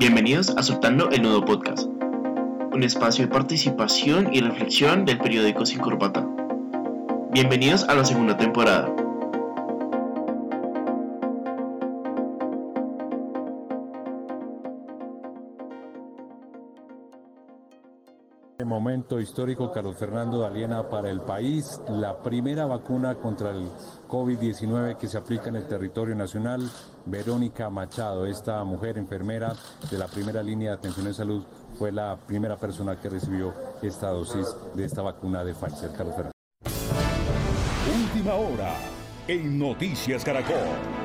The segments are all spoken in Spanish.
Bienvenidos a Soltando el Nudo Podcast, un espacio de participación y reflexión del periódico Sin Corbata. Bienvenidos a la segunda temporada. Momento histórico, Carlos Fernando Daliena, para el país. La primera vacuna contra el COVID-19 que se aplica en el territorio nacional. Verónica Machado, esta mujer enfermera de la primera línea de atención de salud, fue la primera persona que recibió esta dosis de esta vacuna de Pfizer. Carlos Fernando. Última hora en Noticias Caracol.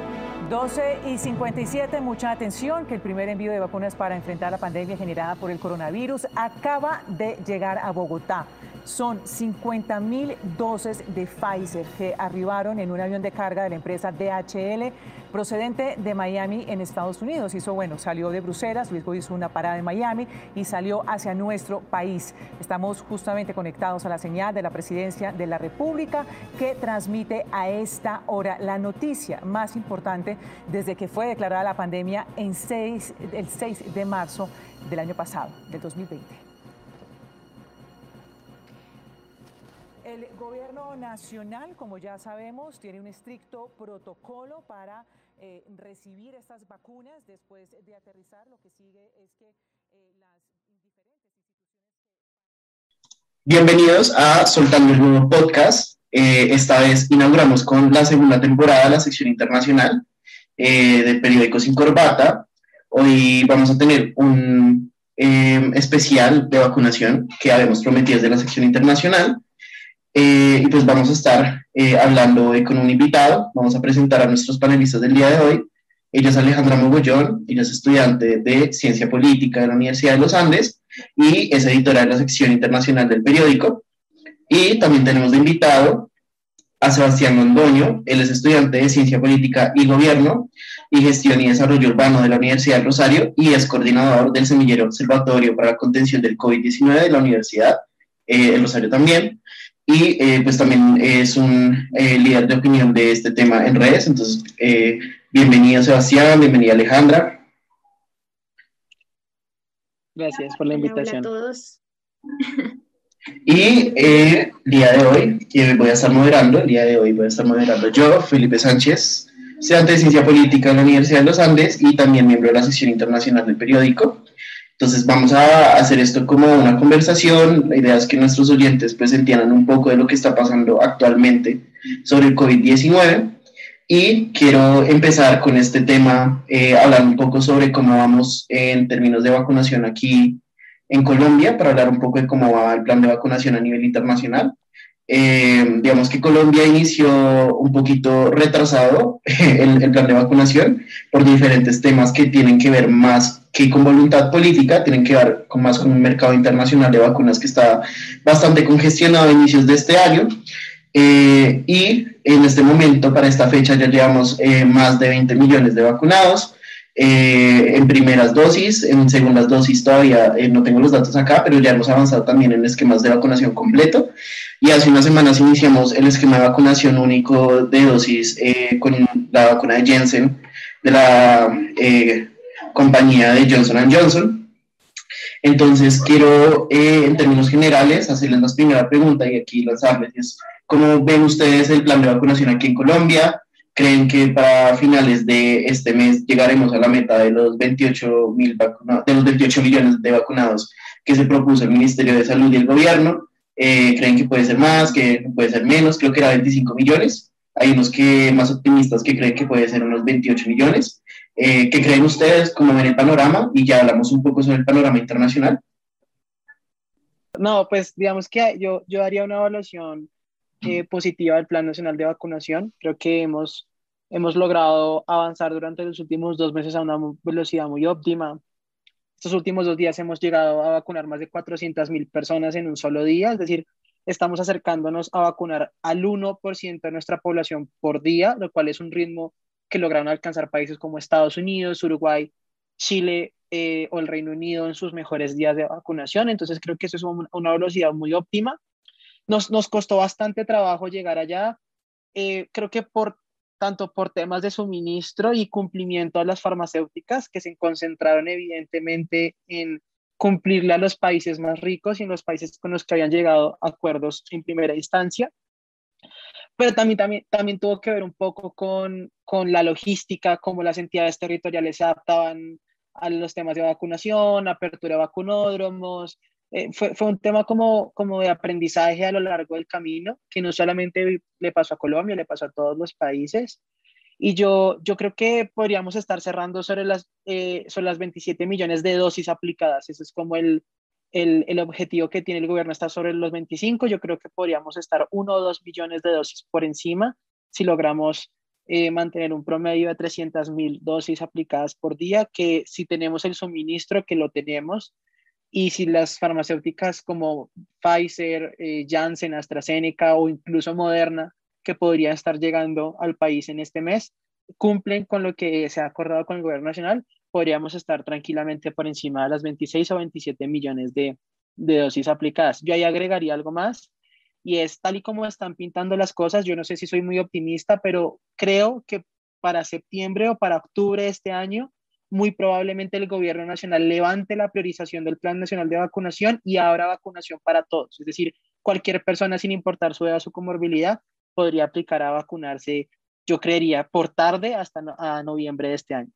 12 y 57, mucha atención que el primer envío de vacunas para enfrentar la pandemia generada por el coronavirus acaba de llegar a Bogotá. Son 50 mil dosis de Pfizer que arribaron en un avión de carga de la empresa DHL procedente de Miami en Estados Unidos. Hizo, bueno, salió de Bruselas, luego hizo una parada en Miami y salió hacia nuestro país. Estamos justamente conectados a la señal de la presidencia de la República que transmite a esta hora la noticia más importante desde que fue declarada la pandemia en 6, el 6 de marzo del año pasado, del 2020. El gobierno nacional, como ya sabemos, tiene un estricto protocolo para eh, recibir estas vacunas después de aterrizar. Lo que sigue es que eh, las diferentes instituciones... Bienvenidos a Soltando el Nuevo Podcast. Eh, esta vez inauguramos con la segunda temporada la sección internacional de Periódicos sin Corbata. Hoy vamos a tener un especial de vacunación que habíamos prometido de la sección internacional. Eh, y pues vamos a estar eh, hablando hoy con un invitado. Vamos a presentar a nuestros panelistas del día de hoy. Ella es Alejandra Mogollón, ella es estudiante de Ciencia Política de la Universidad de los Andes y es editora de la sección internacional del periódico. Y también tenemos de invitado a Sebastián Londoño, él es estudiante de Ciencia Política y Gobierno y Gestión y Desarrollo Urbano de la Universidad del Rosario y es coordinador del Semillero Observatorio para la Contención del COVID-19 de la Universidad eh, del Rosario también y eh, pues también es un eh, líder de opinión de este tema en redes. Entonces, eh, bienvenido Sebastián, bienvenida Alejandra. Gracias por la invitación. Hola a todos. Y el día de hoy voy a estar moderando, el día de hoy voy a estar moderando yo, Felipe Sánchez, estudiante de Ciencia Política en la Universidad de los Andes y también miembro de la sección internacional del periódico. Entonces vamos a hacer esto como una conversación. La idea es que nuestros oyentes pues entiendan un poco de lo que está pasando actualmente sobre el COVID-19. Y quiero empezar con este tema, eh, hablando un poco sobre cómo vamos en términos de vacunación aquí en Colombia, para hablar un poco de cómo va el plan de vacunación a nivel internacional. Eh, digamos que Colombia inició un poquito retrasado el, plan de vacunación por diferentes temas que tienen que ver más que con voluntad política, tienen que ver con más con un mercado internacional de vacunas que está bastante congestionado a inicios de este año. Eh, y en este momento, para esta fecha, ya llevamos eh, más de 20 millones de vacunados. en primeras dosis, en segundas dosis todavía no tengo los datos acá, pero ya hemos avanzado también en esquemas de vacunación completo. Y hace unas semanas iniciamos el esquema de vacunación único de dosis eh, con la vacuna de Jensen, de la eh, compañía de Johnson Johnson. Entonces, quiero, eh, en términos generales, hacerles la primera pregunta y aquí lanzarles. ¿Cómo ven ustedes el plan de vacunación aquí en Colombia? ¿Creen que para finales de este mes llegaremos a la meta de los 28, mil de los 28 millones de vacunados que se propuso el Ministerio de Salud y el gobierno? Eh, creen que puede ser más, que puede ser menos, creo que era 25 millones. Hay unos que más optimistas que creen que puede ser unos 28 millones. Eh, ¿Qué creen ustedes? ¿Cómo ven el panorama? Y ya hablamos un poco sobre el panorama internacional. No, pues digamos que yo, yo haría una evaluación eh, positiva del Plan Nacional de Vacunación. Creo que hemos, hemos logrado avanzar durante los últimos dos meses a una velocidad muy óptima. Estos últimos dos días hemos llegado a vacunar más de 400 mil personas en un solo día, es decir, estamos acercándonos a vacunar al 1% de nuestra población por día, lo cual es un ritmo que lograron alcanzar países como Estados Unidos, Uruguay, Chile eh, o el Reino Unido en sus mejores días de vacunación. Entonces creo que eso es una velocidad muy óptima. Nos, nos costó bastante trabajo llegar allá. Eh, creo que por tanto por temas de suministro y cumplimiento a las farmacéuticas que se concentraron evidentemente en cumplirle a los países más ricos y en los países con los que habían llegado acuerdos en primera instancia. Pero también, también, también tuvo que ver un poco con, con la logística, cómo las entidades territoriales se adaptaban a los temas de vacunación, apertura de vacunódromos. Eh, fue, fue, un tema como, como de aprendizaje a lo largo del camino, que no solamente le pasó a Colombia, le pasó a todos los países. Y yo, yo creo que podríamos estar cerrando sobre las, eh, sobre las 27 millones de dosis aplicadas. Ese es como el, el, el, objetivo que tiene el gobierno, está sobre los 25. Yo creo que podríamos estar uno o dos millones de dosis por encima si logramos eh, mantener un promedio de 300 mil dosis aplicadas por día, que si tenemos el suministro, que lo tenemos, y si las farmacéuticas como Pfizer, eh, Janssen, AstraZeneca o incluso Moderna que podría estar llegando al país en este mes cumplen con lo que se ha acordado con el gobierno nacional, podríamos estar tranquilamente por encima de las 26 o 27 millones de, de dosis aplicadas. Yo ahí agregaría algo más y es tal y como están pintando las cosas, yo no sé si soy muy optimista, pero creo que para septiembre o para octubre de este año, muy probablemente el gobierno nacional levante la priorización del Plan Nacional de Vacunación y abra vacunación para todos. Es decir, cualquier persona sin importar su edad o su comorbilidad podría aplicar a vacunarse, yo creería, por tarde hasta a noviembre de este año.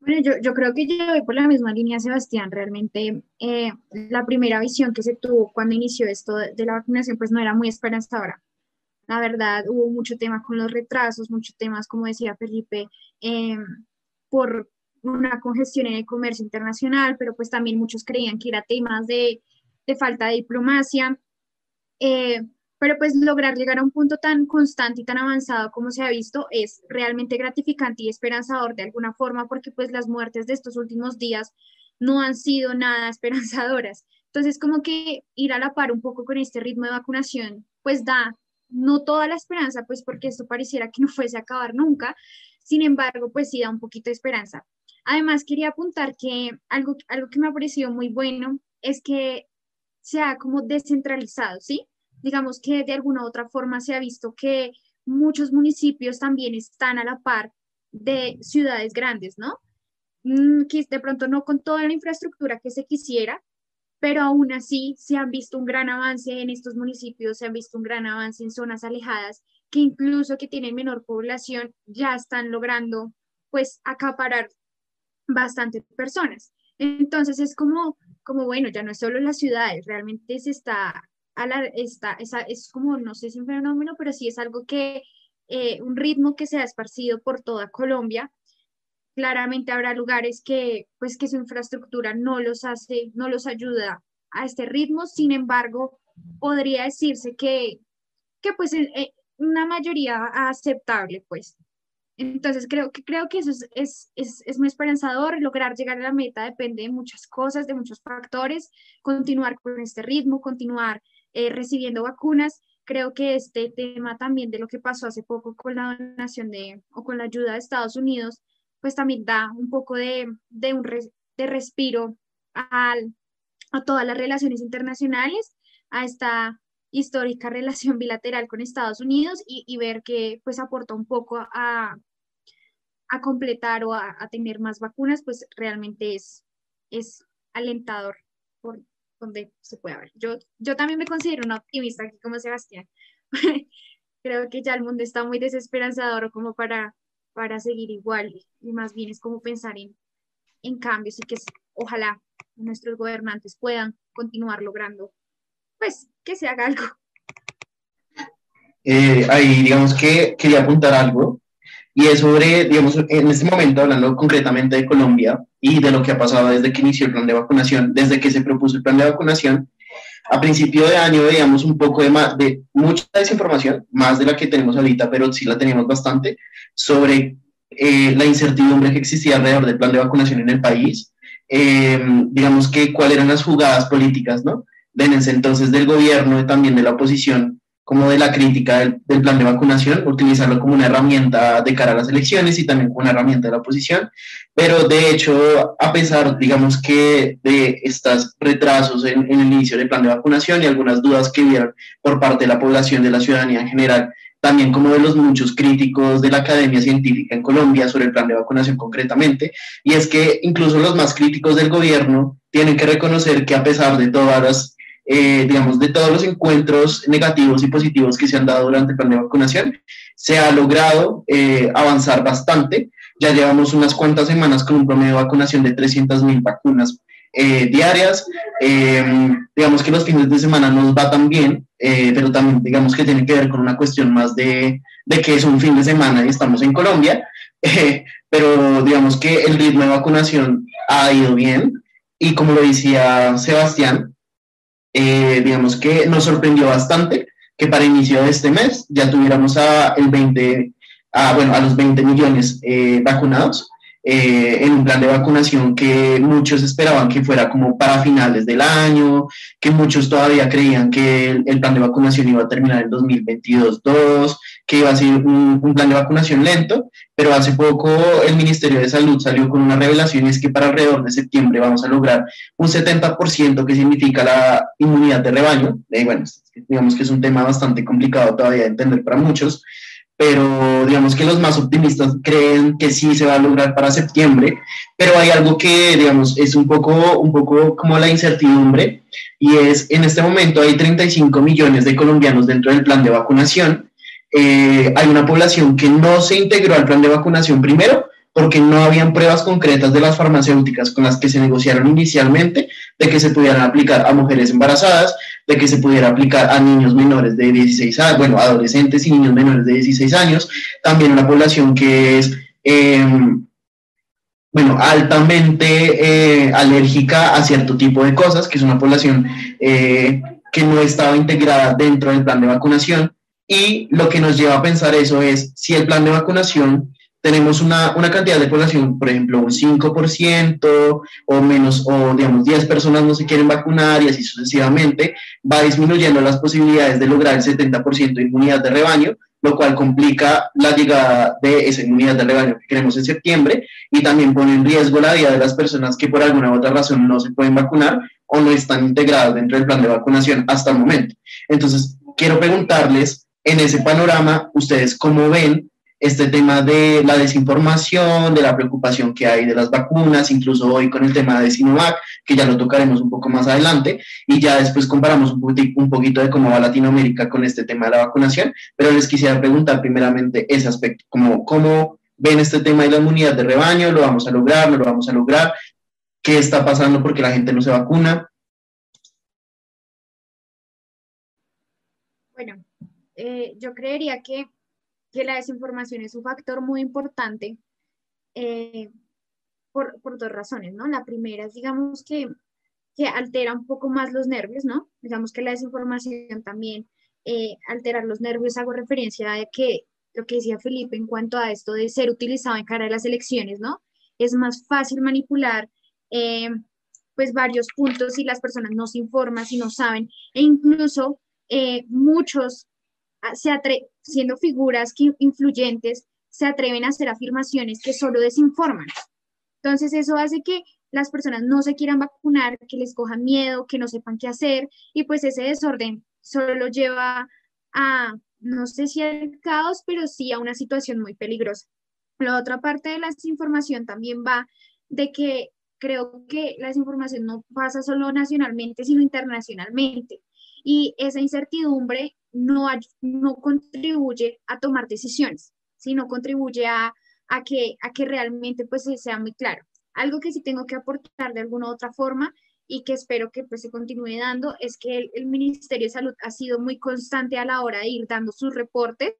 Bueno, yo, yo, creo que yo voy por la misma línea, Sebastián. Realmente eh, la primera visión que se tuvo cuando inició esto de, de, la vacunación, pues no era muy esperanzadora. La verdad, hubo mucho tema con los retrasos, muchos temas, como decía Felipe, eh, por una congestión en el comercio internacional, pero pues también muchos creían que era temas de, de falta de diplomacia. Eh, pero pues lograr llegar a un punto tan constante y tan avanzado como se ha visto es realmente gratificante y esperanzador de alguna forma porque pues las muertes de estos últimos días no han sido nada esperanzadoras. Entonces como que ir a la par un poco con este ritmo de vacunación pues da no toda la esperanza pues porque esto pareciera que no fuese a acabar nunca, sin embargo pues sí da un poquito de esperanza. Además quería apuntar que algo, algo que me ha parecido muy bueno es que se ha como descentralizado, ¿sí? Digamos que de alguna u otra forma se ha visto que muchos municipios también están a la par de ciudades grandes, ¿no? Mm, de pronto no con toda la infraestructura que se quisiera, pero aún así se han visto un gran avance en estos municipios, se han visto un gran avance en zonas alejadas, que incluso que tienen menor población ya están logrando pues acaparar bastante personas. Entonces es como como bueno, ya no es solo las ciudades, realmente se está, a la, está esa, es como, no sé si un fenómeno, pero sí es algo que, eh, un ritmo que se ha esparcido por toda Colombia. Claramente habrá lugares que, pues, que su infraestructura no los hace, no los ayuda a este ritmo, sin embargo, podría decirse que, que pues, eh, eh, una mayoría aceptable, pues. Entonces creo que, creo que eso es, es, es, es, muy esperanzador. Lograr llegar a la meta depende de muchas cosas, de muchos factores. Continuar con este ritmo, continuar eh, recibiendo vacunas. Creo que este tema también de lo que pasó hace poco con la donación de o con la ayuda de Estados Unidos, pues también da un poco de, de un de respiro al, a todas las relaciones internacionales, a esta histórica relación bilateral con Estados Unidos y, y, ver que pues aporta un poco a, a completar o a, a, tener más vacunas, pues realmente es, es alentador por donde se puede ver. Yo, yo también me considero una optimista aquí como Sebastián. Creo que ya el mundo está muy desesperanzador como para, para seguir igual y más bien es como pensar en, en cambios y que ojalá nuestros gobernantes puedan continuar logrando pues que se haga algo. Eh, ahí digamos que quería apuntar algo y es sobre, digamos, en este momento hablando concretamente de Colombia y de lo que ha pasado desde que inició el plan de vacunación, desde que se propuso el plan de vacunación, a principio de año veíamos un poco de, más, de mucha desinformación, más de la que tenemos ahorita, pero sí la teníamos bastante, sobre eh, la incertidumbre que existía alrededor del plan de vacunación en el país, eh, digamos que cuáles eran las jugadas políticas, ¿no? en ese entonces del gobierno y también de la oposición como de la crítica del, plan de vacunación, utilizarlo como una herramienta de cara a las elecciones y también como una herramienta de la oposición. Pero de hecho, a pesar, digamos que de estos retrasos en, en el inicio del plan de vacunación y algunas dudas que vieron por parte de la población, de la ciudadanía en general, también como de los muchos críticos de la academia científica en Colombia sobre el plan de vacunación concretamente, y es que incluso los más críticos del gobierno tienen que reconocer que a pesar de todas las eh, digamos, de todos los encuentros negativos y positivos que se han dado durante el plan de vacunación, se ha logrado eh, avanzar bastante. Ya llevamos unas cuantas semanas con un promedio de vacunación de 300.000 vacunas eh, diarias. digamos que los fines de semana nos va tan bien, pero también digamos que tiene que ver con una cuestión más de, de que es un fin de semana y estamos en Colombia. pero digamos que el ritmo de vacunación ha ido bien y como lo decía Sebastián, eh, digamos que nos sorprendió bastante que para inicio de este mes ya tuviéramos a, el 20, a, bueno, a los 20 millones eh, vacunados eh, en un plan de vacunación que muchos esperaban que fuera como para finales del año, que muchos todavía creían que el, plan de vacunación iba a terminar en 2022-2, que iba a ser un, plan de vacunación lento, pero hace poco el Ministerio de Salud salió con una revelación y es que para alrededor de septiembre vamos a lograr un 70% que significa la inmunidad de rebaño. y bueno, digamos que es un tema bastante complicado todavía de entender para muchos, pero digamos que los más optimistas creen que sí se va a lograr para septiembre, pero hay algo que, digamos, es un poco, un poco como la incertidumbre, y es, en este momento hay 35 millones de colombianos dentro del plan de vacunación, eh, hay una población que no se integró al plan de vacunación primero, porque no habían pruebas concretas de las farmacéuticas con las que se negociaron inicialmente de que se pudieran aplicar a mujeres embarazadas, de que se pudiera aplicar a niños menores de 16 años, bueno, adolescentes y niños menores de 16 años, también una población que es, em, bueno, altamente eh, alérgica a cierto tipo de cosas, que es una población eh, que no estaba integrada dentro del plan de vacunación. Y lo que nos lleva a pensar eso es si el plan de vacunación tenemos una, una, cantidad de población, por ejemplo, un 5% o menos, o digamos 10 personas no se quieren vacunar y así sucesivamente, va disminuyendo las posibilidades de lograr el 70% de inmunidad de rebaño, lo cual complica la llegada de esa inmunidad de rebaño que queremos en septiembre y también pone en riesgo la vida de las personas que por alguna u otra razón no se pueden vacunar o no están integradas dentro del plan de vacunación hasta el momento. Entonces, quiero preguntarles, en ese panorama, ¿ustedes cómo ven este tema de la desinformación, de la preocupación que hay de las vacunas, incluso hoy con el tema de Sinovac, que ya lo tocaremos un poco más adelante, y ya después comparamos un, poquito de cómo va Latinoamérica con este tema de la vacunación, pero les quisiera preguntar primeramente ese aspecto, como cómo ven este tema de la inmunidad de rebaño, lo vamos a lograr, no lo vamos a lograr, qué está pasando porque la gente no se vacuna. Bueno, eh, yo creería que que la desinformación es un factor muy importante eh, por, por, dos razones, ¿no? La primera es, digamos, que, que, altera un poco más los nervios, ¿no? Digamos que la desinformación también eh, altera los nervios, hago referencia a que lo que decía Felipe en cuanto a esto de ser utilizado en cara de las elecciones, ¿no? Es más fácil manipular eh, pues varios puntos si las personas no se informan, si no saben, e incluso muchos se siendo figuras que, influyentes, se atreven a hacer afirmaciones que solo desinforman. Entonces eso hace que las personas no se quieran vacunar, que les cojan miedo, que no sepan qué hacer y pues ese desorden solo lleva a, no sé si al caos, pero sí a una situación muy peligrosa. La otra parte de la desinformación también va de que creo que la desinformación no pasa solo nacionalmente, sino internacionalmente. Y esa incertidumbre no, no contribuye a tomar decisiones, sino contribuye a, a, que, a que realmente pues sea muy claro. Algo que sí tengo que aportar de alguna u otra forma y que espero que pues se continúe dando es que el, Ministerio de Salud ha sido muy constante a la hora de ir dando sus reportes,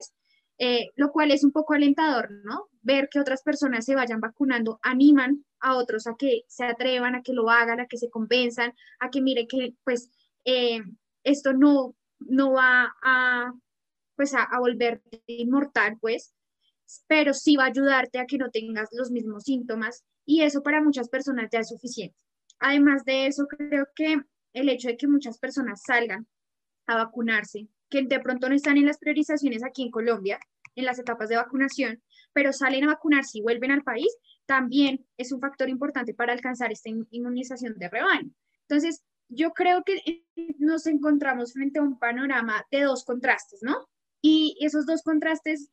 eh, lo cual es un poco alentador, ¿no? Ver que otras personas se vayan vacunando animan a otros a que se atrevan, a que lo hagan, a que se compensan, a que mire que pues eh, esto no, no va a, pues a, volverte inmortal, pues, pero sí va a ayudarte a que no tengas los mismos síntomas y eso para muchas personas ya es suficiente. Además de eso, creo que el hecho de que muchas personas salgan a vacunarse, que de pronto no están en las priorizaciones aquí en Colombia, en las etapas de vacunación, pero salen a vacunarse y vuelven al país, también es un factor importante para alcanzar esta inmunización de rebaño. Entonces, yo creo que nos encontramos frente a un panorama de dos contrastes, ¿no? Y esos dos contrastes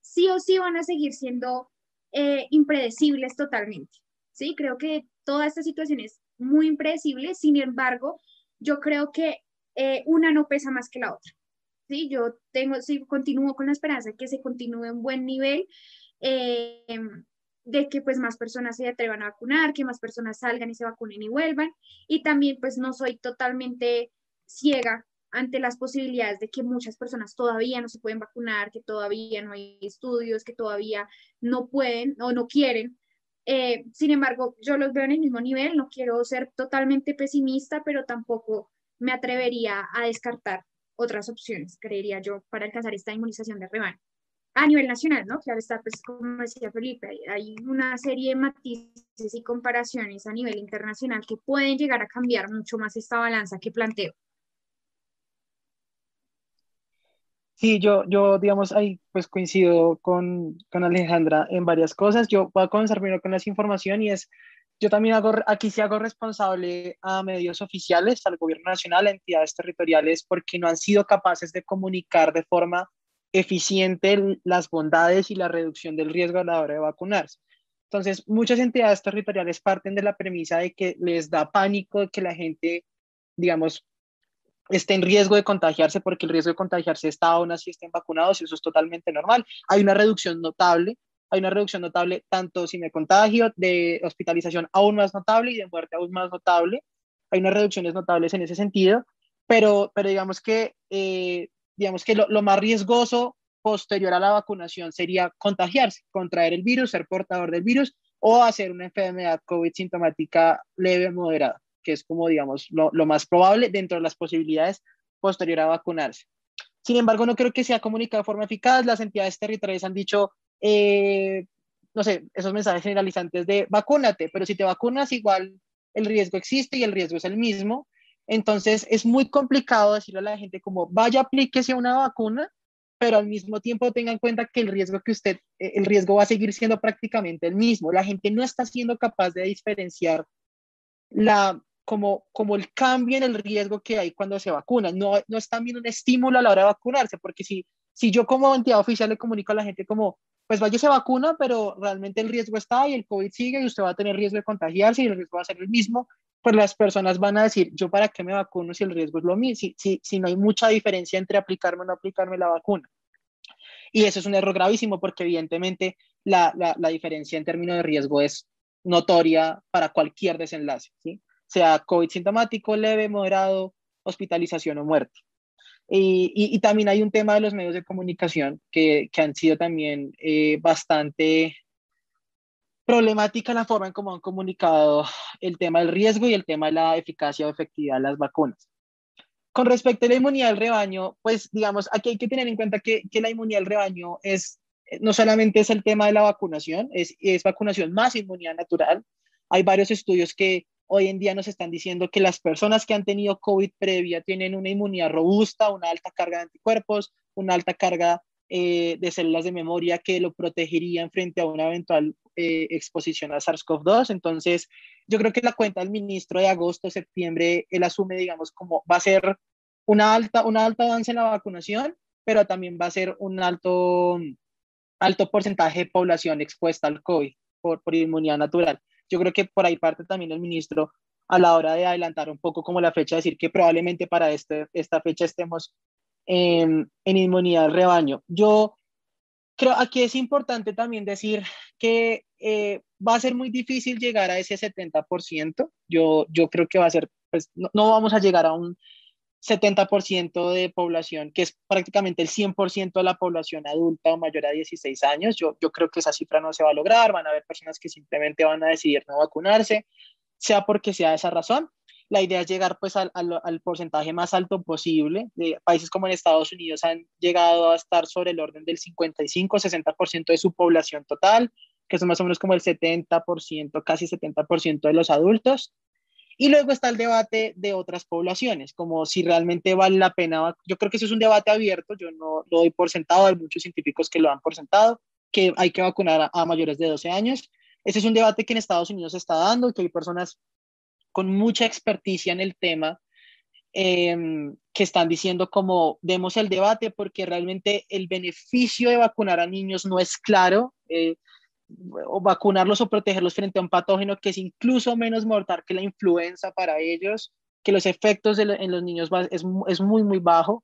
sí o sí van a seguir siendo eh, impredecibles totalmente, ¿sí? Creo que toda esta situación es muy impredecible, sin embargo, yo creo que eh, una no pesa más que la otra, ¿sí? Yo tengo, sí, continúo con la esperanza de que se continúe en buen nivel, eh, de que pues más personas se atrevan a vacunar, que más personas salgan y se vacunen y vuelvan, y también pues no soy totalmente ciega ante las posibilidades de que muchas personas todavía no se pueden vacunar, que todavía no hay estudios, que todavía no pueden o no quieren. Eh, sin embargo, yo los veo en el mismo nivel, no quiero ser totalmente pesimista, pero tampoco me atrevería a descartar otras opciones, creería yo, para alcanzar esta inmunización de rebaño. A nivel nacional, ¿no? Claro está, pues como decía Felipe, hay una serie de matices y comparaciones a nivel internacional que pueden llegar a cambiar mucho más esta balanza que planteo. Sí, yo, yo, digamos, ahí pues coincido con, con Alejandra en varias cosas. Yo voy a comenzar primero con esa información y es, yo también hago, aquí sí hago responsable a medios oficiales, al gobierno nacional, a entidades territoriales, porque no han sido capaces de comunicar de forma eficiente las bondades y la reducción del riesgo a la hora de vacunarse. Entonces, muchas entidades territoriales parten de la premisa de que les da pánico que la gente, digamos, esté en riesgo de contagiarse porque el riesgo de contagiarse está aún así estén vacunados y eso es totalmente normal. Hay una reducción notable, hay una reducción notable tanto si me contagio, de hospitalización aún más notable y de muerte aún más notable. Hay unas reducciones notables en ese sentido, pero, pero digamos que, eh, digamos que lo, lo más riesgoso posterior a la vacunación sería contagiarse, contraer el virus, ser portador del virus o hacer una enfermedad COVID sintomática leve o moderada que es como, digamos, lo, más probable dentro de las posibilidades posterior a vacunarse. Sin embargo, no creo que sea comunicado de forma eficaz. Las entidades territoriales han dicho, eh, no sé, esos mensajes generalizantes de vacúnate, pero si te vacunas, igual el riesgo existe y el riesgo es el mismo. Entonces, es muy complicado decirle a la gente como, vaya, aplíquese una vacuna, pero al mismo tiempo tenga en cuenta que el riesgo que usted, eh, el riesgo va a seguir siendo prácticamente el mismo. La gente no está siendo capaz de diferenciar la, como, como el cambio en el riesgo que hay cuando se vacuna. No, no es también un estímulo a la hora de vacunarse, porque si, si yo como entidad oficial le comunico a la gente como, pues vaya se vacuna, pero realmente el riesgo está y el COVID sigue y usted va a tener riesgo de contagiarse y el riesgo va a ser el mismo, pues las personas van a decir, yo para qué me vacuno si el riesgo es lo mismo, si, si, si no hay mucha diferencia entre aplicarme o no aplicarme la vacuna. Y eso es un error gravísimo porque evidentemente la, la, la diferencia en términos de riesgo es notoria para cualquier desenlace. sea COVID sintomático, leve, moderado, hospitalización o muerte. Y, también hay un tema de los medios de comunicación que, han sido también eh, bastante problemática la forma en cómo han comunicado el tema del riesgo y el tema de la eficacia o efectividad de las vacunas. Con respecto a la inmunidad del rebaño, pues digamos, aquí hay que tener en cuenta que, que la inmunidad del rebaño es, no solamente es el tema de la vacunación, es, es vacunación más inmunidad natural. Hay varios estudios que Hoy en día nos están diciendo que las personas que han tenido COVID previa tienen una inmunidad robusta, una alta carga de anticuerpos, una alta carga eh, de células de memoria que lo protegerían frente a una eventual eh, exposición a SARS-CoV-2. Entonces, yo creo que la cuenta del ministro de agosto, septiembre, él asume, digamos, como va a ser una alta, una alta avance en la vacunación, pero también va a ser un alto, alto porcentaje de población expuesta al COVID por, por inmunidad natural. Yo creo que por ahí parte también el ministro a la hora de adelantar un poco como la fecha, decir que probablemente para este, esta fecha estemos en, en inmunidad rebaño. Yo creo aquí es importante también decir que eh, va a ser muy difícil llegar a ese 70%. Yo, yo creo que va a ser, pues no, no vamos a llegar a un 70% de población, que es prácticamente el 100% de la población adulta o mayor a 16 años. Yo, yo creo que esa cifra no se va a lograr, van a haber personas que simplemente van a decidir no vacunarse, sea porque sea esa razón. La idea es llegar pues al, al, porcentaje más alto posible. De países como en Estados Unidos han llegado a estar sobre el orden del 55-60% de su población total, que son más o menos como el 70%, casi 70% de los adultos. Y luego está el debate de otras poblaciones, como si realmente vale la pena. Yo creo que eso es un debate abierto, yo no lo doy por sentado, hay muchos científicos que lo han por sentado, que hay que vacunar a, mayores de 12 años. Ese es un debate que en Estados Unidos se está dando, que hay personas con mucha experticia en el tema em, que están diciendo como demos el debate porque realmente el beneficio de vacunar a niños no es claro. Eh, o vacunarlos o protegerlos frente a un patógeno que es incluso menos mortal que la influenza para ellos, que los efectos en los niños es, es muy, muy bajo,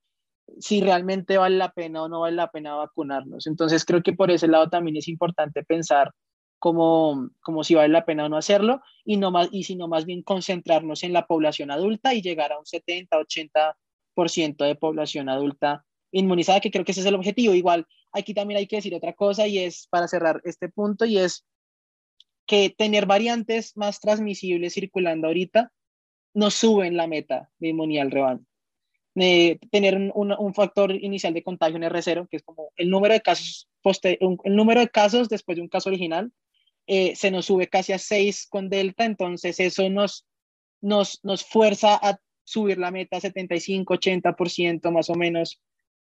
si realmente vale la pena o no vale la pena vacunarlos. Entonces creo que por ese lado también es importante pensar como, como si vale la pena o no hacerlo y, no más, y sino más bien concentrarnos en la población adulta y llegar a un 70, 80% de población adulta inmunizada, que creo que ese es el objetivo. Igual aquí también hay que decir otra cosa y es para cerrar este punto y es que tener variantes más transmisibles circulando ahorita nos suben la meta de inmunidad al rebaño. tener un, factor inicial de contagio en R0, que es como el número de casos, el número de casos después de un caso original, eh, se nos sube casi a 6 con Delta, entonces eso nos, nos, nos fuerza a subir la meta a 75, 80% más o menos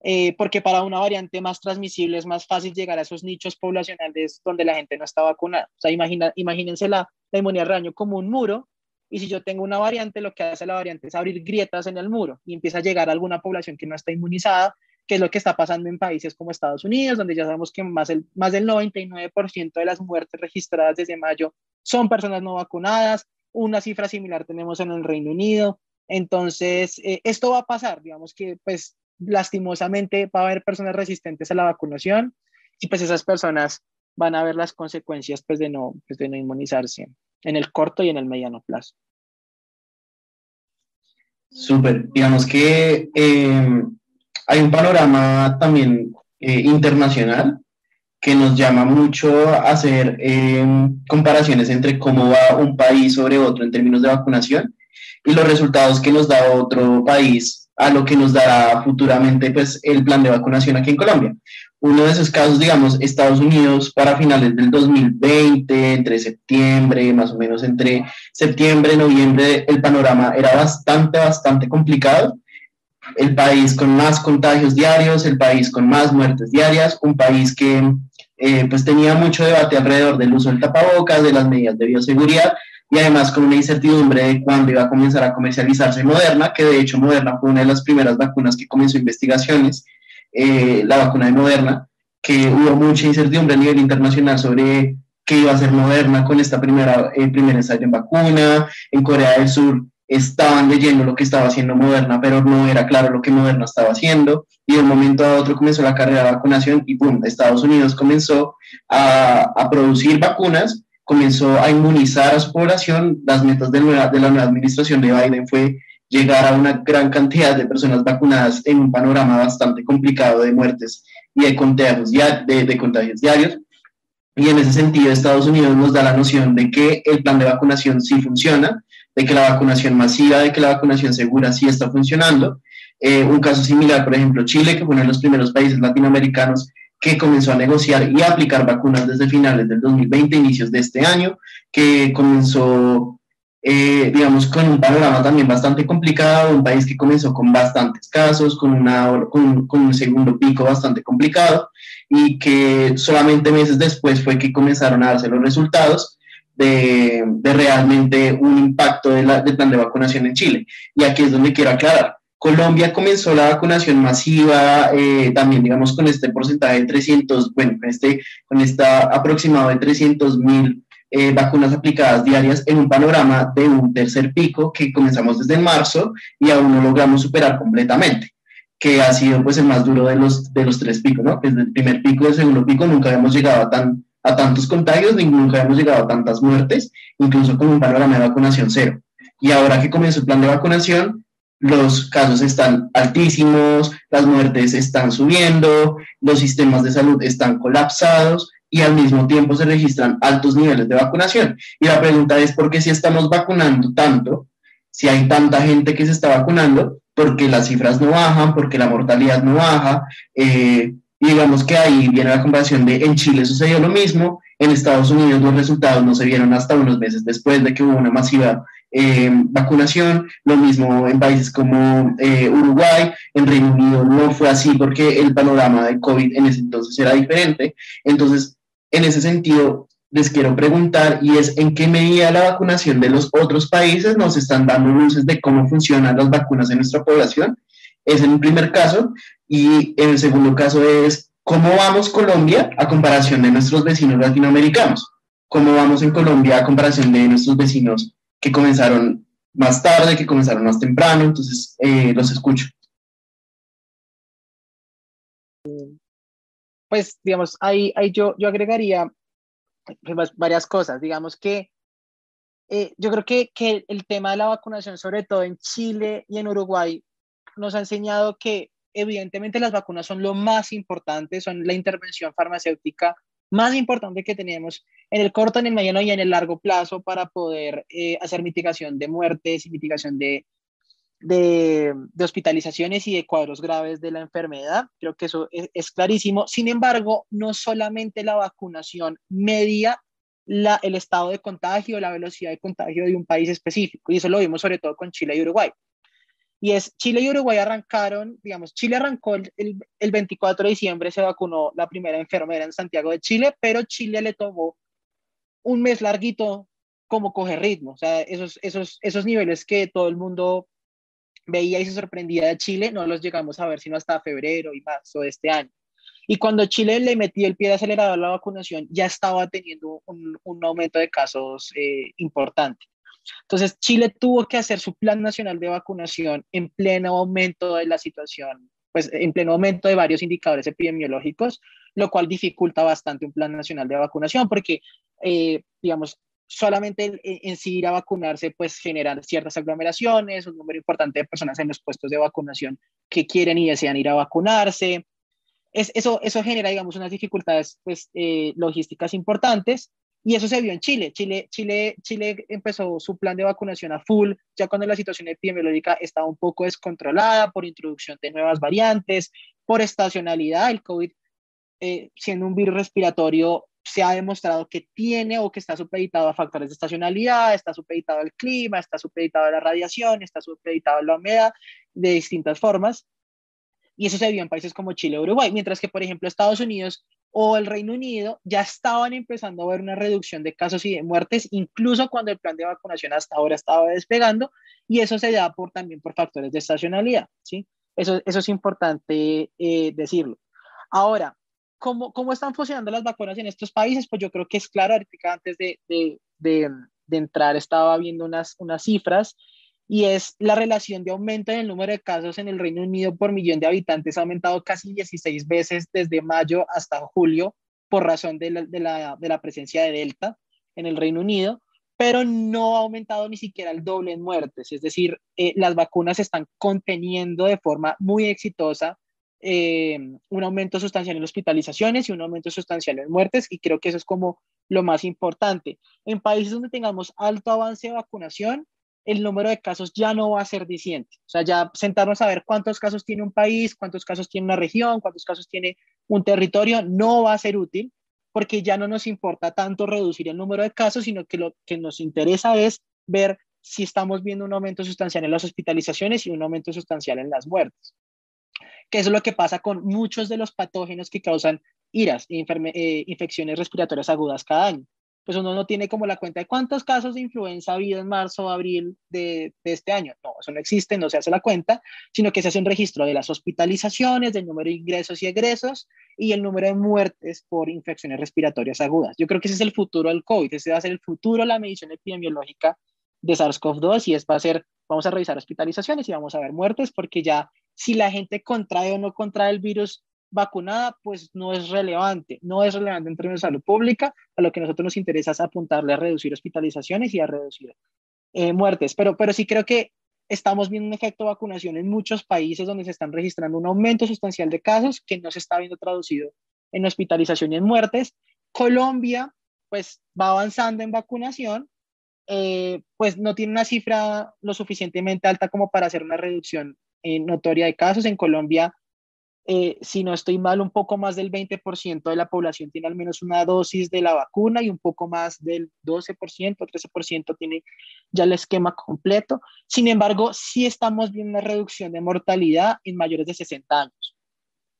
eh, porque para una variante más transmisible es más fácil llegar a esos nichos poblacionales donde la gente no está vacunada. O sea, imagina, imagínense la, la inmunidad de rebaño como un muro, y si yo tengo una variante, lo que hace la variante es abrir grietas en el muro y empieza a llegar a alguna población que no está inmunizada, que es lo que está pasando en países como Estados Unidos, donde ya sabemos que más, el, más del 99% de las muertes registradas desde mayo son personas no vacunadas, una cifra similar tenemos en el Reino Unido. Entonces, eh, esto va a pasar, digamos que pues lastimosamente va a haber personas resistentes a la vacunación y pues esas personas van a ver las consecuencias pues de no, pues de no inmunizarse en el corto y en el mediano plazo. Súper, digamos que eh, hay un panorama también eh, internacional que nos llama mucho a hacer eh, comparaciones entre cómo va un país sobre otro en términos de vacunación y los resultados que nos da otro país a lo que nos dará futuramente pues, el plan de vacunación aquí en Colombia. Uno de esos casos, digamos, Estados Unidos para finales del 2020, entre septiembre, más o menos entre septiembre noviembre, el panorama era bastante, bastante complicado. El país con más contagios diarios, el país con más muertes diarias, un país que eh, pues tenía mucho debate alrededor del uso del tapabocas, de las medidas de bioseguridad, y además con una incertidumbre de cuándo iba a comenzar a comercializarse Moderna, que de hecho Moderna fue una de las primeras vacunas que comenzó investigaciones, eh, la vacuna de Moderna, que hubo mucha incertidumbre a nivel internacional sobre qué iba a hacer Moderna con esta primera, eh, primer ensayo en vacuna. En Corea del Sur estaban leyendo lo que estaba haciendo Moderna, pero no era claro lo que Moderna estaba haciendo. Y de un momento a otro comenzó la carrera de vacunación y ¡pum! Estados Unidos comenzó a, a producir vacunas comenzó a inmunizar a su población. Las metas de, la nueva administración de Biden fue llegar a una gran cantidad de personas vacunadas en un panorama bastante complicado de muertes y de contagios, de, de contagios diarios. Y en ese sentido, Estados Unidos nos da la noción de que el plan de vacunación sí funciona, de que la vacunación masiva, de que la vacunación segura sí está funcionando. Eh, un caso similar, por ejemplo, Chile, que fue uno de los primeros países latinoamericanos que comenzó a negociar y a aplicar vacunas desde finales del 2020, inicios de este año, que comenzó, eh, digamos, con un panorama también bastante complicado, un país que comenzó con bastantes casos, con, una, con, un segundo pico bastante complicado y que solamente meses después fue que comenzaron a darse los resultados. De, de realmente un impacto de del plan de vacunación en Chile. Y aquí es donde quiero aclarar Colombia comenzó la vacunación masiva, eh, también digamos con este porcentaje de 300, bueno, con, este, con esta aproximado de 300 mil eh, vacunas aplicadas diarias en un panorama de un tercer pico que comenzamos desde marzo y aún no logramos superar completamente, que ha sido pues el más duro de los, de los tres picos, ¿no? Desde el primer pico el segundo pico nunca habíamos llegado a, tan, a tantos contagios, nunca habíamos llegado a tantas muertes, incluso con un panorama de vacunación cero. Y ahora que comenzó el plan de vacunación, los casos están altísimos, las muertes están subiendo, los sistemas de salud están colapsados y al mismo tiempo se registran altos niveles de vacunación. Y la pregunta es, ¿por qué si estamos vacunando tanto, si hay tanta gente que se está vacunando, por qué las cifras no bajan, por qué la mortalidad no baja? Eh, digamos que ahí viene la comparación de en Chile sucedió lo mismo, en Estados Unidos los resultados no se vieron hasta unos meses después de que hubo una masiva eh, vacunación, lo mismo en países como eh, Uruguay, en Reino Unido no fue así porque el panorama de COVID en ese entonces era diferente. Entonces, en ese sentido, les quiero preguntar y es en qué medida la vacunación de los otros países nos están dando luces de cómo funcionan las vacunas en nuestra población. Es en el primer caso. Y en el segundo caso es cómo vamos Colombia a comparación de nuestros vecinos latinoamericanos. ¿Cómo vamos en Colombia a comparación de nuestros vecinos que comenzaron más tarde, que comenzaron más temprano? Entonces, eh, los escucho. Pues, digamos, ahí, ahí yo, yo agregaría pues, varias cosas. Digamos que eh, yo creo que, que el tema de la vacunación, sobre todo en Chile y en Uruguay, nos ha enseñado que evidentemente las vacunas son lo más importante, son la intervención farmacéutica más importante que tenemos en el corto, en el mediano y en el largo plazo para poder eh, hacer mitigación de muertes y mitigación de, de, hospitalizaciones y de cuadros graves de la enfermedad. Creo que eso es, clarísimo. Sin embargo, no solamente la vacunación media la, el estado de contagio, la velocidad de contagio de un país específico. Y eso lo vimos sobre todo con Chile y Uruguay. Y es Chile y Uruguay arrancaron, digamos, Chile arrancó el, el, 24 de diciembre, se vacunó la primera enfermera en Santiago de Chile, pero Chile le tomó un mes larguito como coger ritmo. O sea, esos, esos, esos niveles que todo el mundo veía y se sorprendía de Chile, no los llegamos a ver sino hasta febrero y marzo de este año. Y cuando Chile le metió el pie de acelerador a la vacunación, ya estaba teniendo un, un aumento de casos eh, importante. Entonces, Chile tuvo que hacer su plan nacional de vacunación en pleno aumento de la situación, pues en pleno aumento de varios indicadores epidemiológicos, lo cual dificulta bastante un plan nacional de vacunación porque, eh, digamos, solamente en, sí ir a vacunarse, pues generar ciertas aglomeraciones, un número importante de personas en los puestos de vacunación que quieren y desean ir a vacunarse. Es, eso, eso genera, digamos, unas dificultades pues, eh, logísticas importantes y eso se vio en Chile. Chile. Chile. Chile empezó su plan de vacunación a full, ya cuando la situación epidemiológica estaba un poco descontrolada por introducción de nuevas variantes, por estacionalidad. El COVID, eh, siendo un virus respiratorio, se ha demostrado que tiene o que está supeditado a factores de estacionalidad, está supeditado al clima, está supeditado a la radiación, está supeditado a la humedad de distintas formas. Y eso se vio en países como Chile Uruguay, mientras que, por ejemplo, Estados Unidos o el Reino Unido ya estaban empezando a ver una reducción de casos y de muertes, incluso cuando el plan de vacunación hasta ahora estaba despegando, y eso se da por, también por factores de estacionalidad, ¿sí? Eso, eso es importante eh, decirlo. Ahora, ¿cómo, ¿cómo están funcionando las vacunas en estos países? Pues yo creo que es claro, ahorita antes de, de, de, de entrar estaba viendo unas, unas cifras y es la relación de aumento en el número de casos en el Reino Unido por millón de habitantes ha aumentado casi 16 veces desde mayo hasta julio por razón de la, de la, de la presencia de Delta en el Reino Unido, pero no ha aumentado ni siquiera el doble en muertes, es decir, eh, las vacunas están conteniendo de forma muy exitosa eh, un aumento sustancial en hospitalizaciones y un aumento sustancial en muertes, y creo que eso es como lo más importante. En países donde tengamos alto avance de vacunación, el número de casos ya no va a ser diciente. O sea, ya sentarnos a ver cuántos casos tiene un país, cuántos casos tiene una región, cuántos casos tiene un territorio, no va a ser útil porque ya no nos importa tanto reducir el número de casos, sino que lo que nos interesa es ver si estamos viendo un aumento sustancial en las hospitalizaciones y un aumento sustancial en las muertes. Que es lo que pasa con muchos de los patógenos que causan iras e eh, infecciones respiratorias agudas cada año pues uno no tiene como la cuenta de cuántos casos de influenza ha habido en marzo o abril de, este año. No, eso no existe, no se hace la cuenta, sino que se hace un registro de las hospitalizaciones, del número de ingresos y egresos y el número de muertes por infecciones respiratorias agudas. Yo creo que ese es el futuro del COVID, ese va a ser el futuro la medición epidemiológica de SARS-CoV-2 y es va a vamos a revisar hospitalizaciones y vamos a ver muertes porque ya si la gente contrae o no contrae el virus vacunada, pues no es relevante, no es relevante en términos de salud pública, a lo que nosotros nos interesa es apuntarle a reducir hospitalizaciones y a reducir eh, muertes, pero, pero sí creo que estamos viendo un efecto de vacunación en muchos países donde se están registrando un aumento sustancial de casos que no se está viendo traducido en hospitalización y en muertes. Colombia, pues va avanzando en vacunación, eh, pues no tiene una cifra lo suficientemente alta como para hacer una reducción eh, notoria de casos. En Colombia eh, si no estoy mal, un poco más del 20% de la población tiene al menos una dosis de la vacuna y un poco más del 12%, 13% tiene ya el esquema completo. Sin embargo, sí estamos viendo una reducción de mortalidad en mayores de 60 años.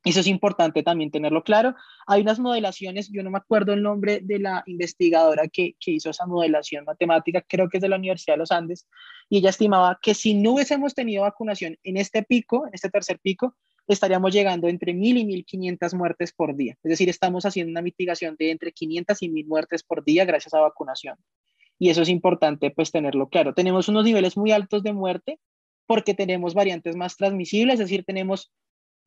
Eso es importante también tenerlo claro. Hay unas modelaciones, yo no me acuerdo el nombre de la investigadora que, que, hizo esa modelación matemática, creo que es de la Universidad de los Andes, y ella estimaba que si no hubiésemos tenido vacunación en este pico, en este tercer pico, estaríamos llegando entre 1.000 y 1.500 muertes por día. Es decir, estamos haciendo una mitigación de entre 500 y 1.000 muertes por día gracias a vacunación. Y eso es importante pues tenerlo claro. Tenemos unos niveles muy altos de muerte porque tenemos variantes más transmisibles, es decir, tenemos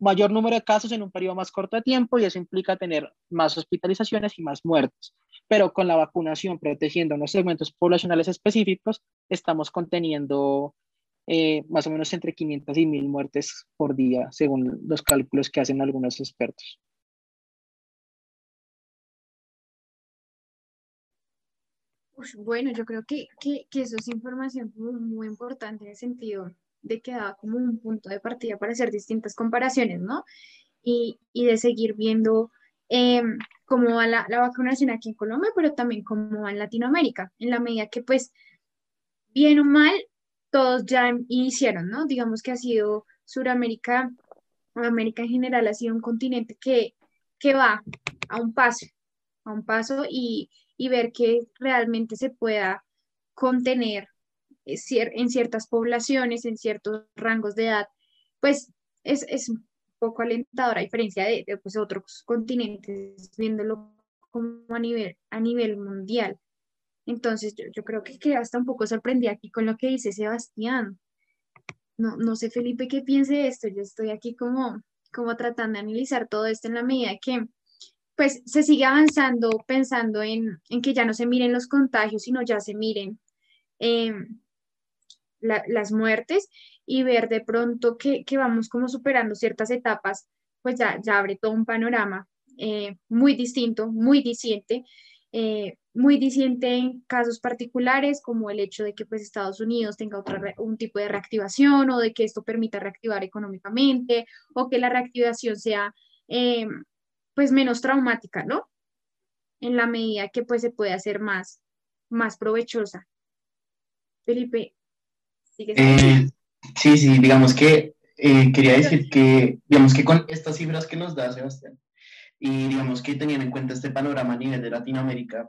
mayor número de casos en un periodo más corto de tiempo y eso implica tener más hospitalizaciones y más muertes. Pero con la vacunación protegiendo unos segmentos poblacionales específicos, estamos conteniendo eh, más o menos entre 500 y 1000 muertes por día, según los cálculos que hacen algunos expertos. bueno, yo creo que, que, que, eso es información muy, importante en el sentido de que da como un punto de partida para hacer distintas comparaciones, ¿no? Y, y de seguir viendo eh, cómo va la, la, vacunación aquí en Colombia, pero también cómo va en Latinoamérica, en la medida que pues, bien o mal, todos ya iniciaron, ¿no? Digamos que ha sido Suramérica, América en general ha sido un continente que, que va a un paso, a un paso y, y ver que realmente se pueda contener eh, en ciertas poblaciones, en ciertos rangos de edad, pues es, es un poco alentador a diferencia de, de pues, otros continentes, viéndolo como a nivel, a nivel mundial. Entonces, yo, yo creo que queda hasta un poco sorprendida aquí con lo que dice Sebastián. No, no sé, Felipe, qué piense esto. Yo estoy aquí como, como tratando de analizar todo esto en la medida que pues se sigue avanzando pensando en, en que ya no se miren los contagios, sino ya se miren em, las muertes y ver de pronto que, que, vamos como superando ciertas etapas, pues ya, ya abre todo un panorama eh, muy distinto, muy diciente. Eh, muy disidente en casos particulares, como el hecho de que pues, Estados Unidos tenga otro, un tipo de reactivación o de que esto permita reactivar económicamente o que la reactivación sea eh, pues menos traumática, ¿no? En la medida que pues se puede hacer más, más provechosa. Felipe, eh, sí, sí, digamos que eh, quería decir que, digamos que con estas cifras que nos da Sebastián, y digamos que teniendo en cuenta este panorama a nivel de Latinoamérica,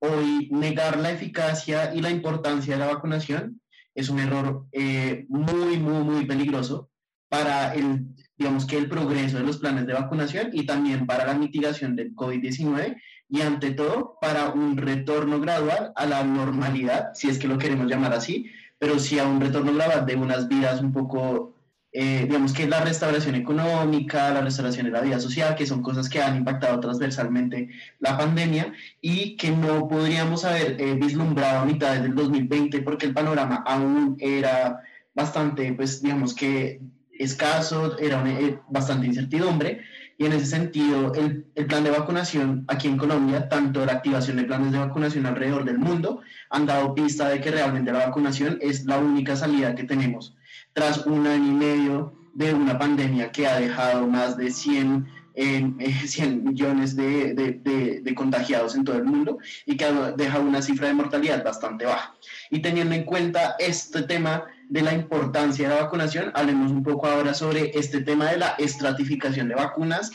hoy negar la eficacia y la importancia de la vacunación es un error eh, muy, muy, muy peligroso para el, digamos que el progreso de los planes de vacunación y también para la mitigación del COVID-19 y ante todo para un retorno gradual a la normalidad, si es que lo queremos llamar así, pero sí a un retorno gradual de unas vidas un poco eh, digamos que la restauración económica, la restauración de la vida social, que son cosas que han impactado transversalmente la pandemia y que no podríamos haber eh, vislumbrado a mitad del 2020 porque el panorama aún era bastante, pues digamos que escaso, era eh, bastante incertidumbre. Y en ese sentido el, el, plan de vacunación aquí en Colombia, tanto la activación de planes de vacunación alrededor del mundo, han dado pista de que realmente la vacunación es la única salida que tenemos tras un año y medio de una pandemia que ha dejado más de 100, 100 eh, millones de, de, contagiados en todo el mundo y que ha dejado una cifra de mortalidad bastante baja. Y teniendo en cuenta este tema de la importancia de la vacunación, hablemos un poco ahora sobre este tema de la estratificación de vacunas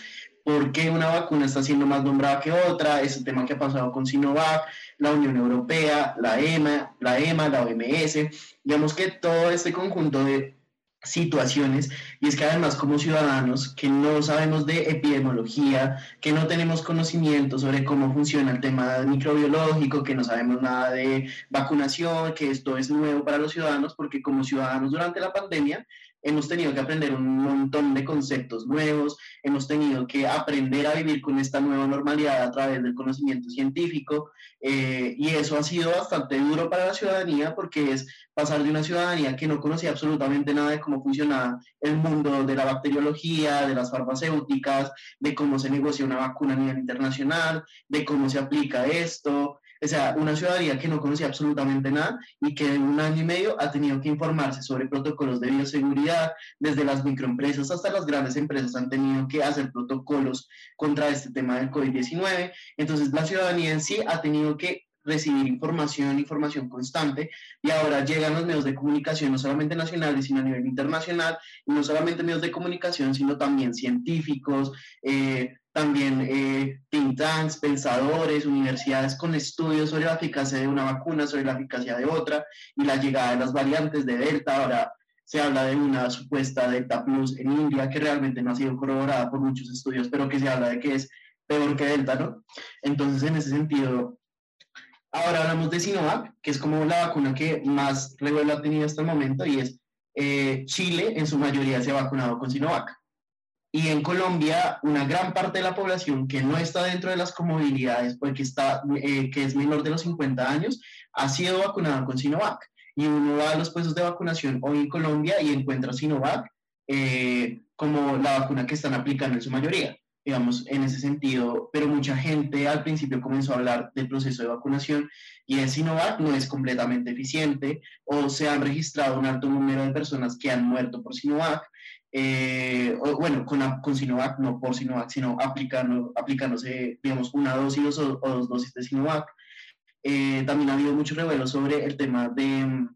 por qué una vacuna está siendo más nombrada que otra, ese tema que ha pasado con Sinovac, la Unión Europea, la EMA, la EMA, la OMS, digamos que todo este conjunto de situaciones y es que además como ciudadanos que no sabemos de epidemiología, que no tenemos conocimiento sobre cómo funciona el tema microbiológico, que no sabemos nada de vacunación, que esto es nuevo para los ciudadanos porque como ciudadanos durante la pandemia hemos tenido que aprender un montón de conceptos nuevos, hemos tenido que aprender a vivir con esta nueva normalidad a través del conocimiento científico eh, y eso ha sido bastante duro para la ciudadanía porque es pasar de una ciudadanía que no conocía absolutamente nada de cómo funcionaba el mundo de la bacteriología, de las farmacéuticas, de cómo se negocia una vacuna a nivel internacional, de cómo se aplica esto, O sea, una ciudadanía que no conocía absolutamente nada y que en un año y medio ha tenido que informarse sobre protocolos de bioseguridad, desde las microempresas hasta las grandes empresas han tenido que hacer protocolos contra este tema del COVID-19. Entonces, la ciudadanía en sí ha tenido que recibir información, información constante, y ahora llegan los medios de comunicación, no solamente nacionales, sino a nivel internacional, y no solamente medios de comunicación, sino también científicos, eh, también eh, think tanks, pensadores, universidades con estudios sobre la eficacia de una vacuna, sobre la eficacia de otra, y la llegada de las variantes de Delta, ahora se habla de una supuesta Delta Plus en India, que realmente no ha sido corroborada por muchos estudios, pero que se habla de que es peor que Delta, ¿no? Entonces, en ese sentido, Ahora hablamos de Sinovac, que es como la vacuna que más revuelo ha tenido hasta el momento y es eh, Chile en su mayoría se ha vacunado con Sinovac. Y en Colombia, una gran parte de la población que no está dentro de las comodidades, porque está, eh, que es menor de los 50 años, ha sido vacunada con Sinovac. Y uno va a los puestos de vacunación hoy en Colombia y encuentra Sinovac eh, como la vacuna que están aplicando en su mayoría digamos, en ese sentido, pero mucha gente al principio comenzó a hablar del proceso de vacunación y el Sinovac no es completamente eficiente o se han registrado un alto número de personas que han muerto por Sinovac, eh, bueno, con, con, Sinovac, no por Sinovac, sino aplicando, aplicándose, digamos, una dosis o, dos dosis de Sinovac. Eh, también ha habido mucho revuelo sobre el tema de,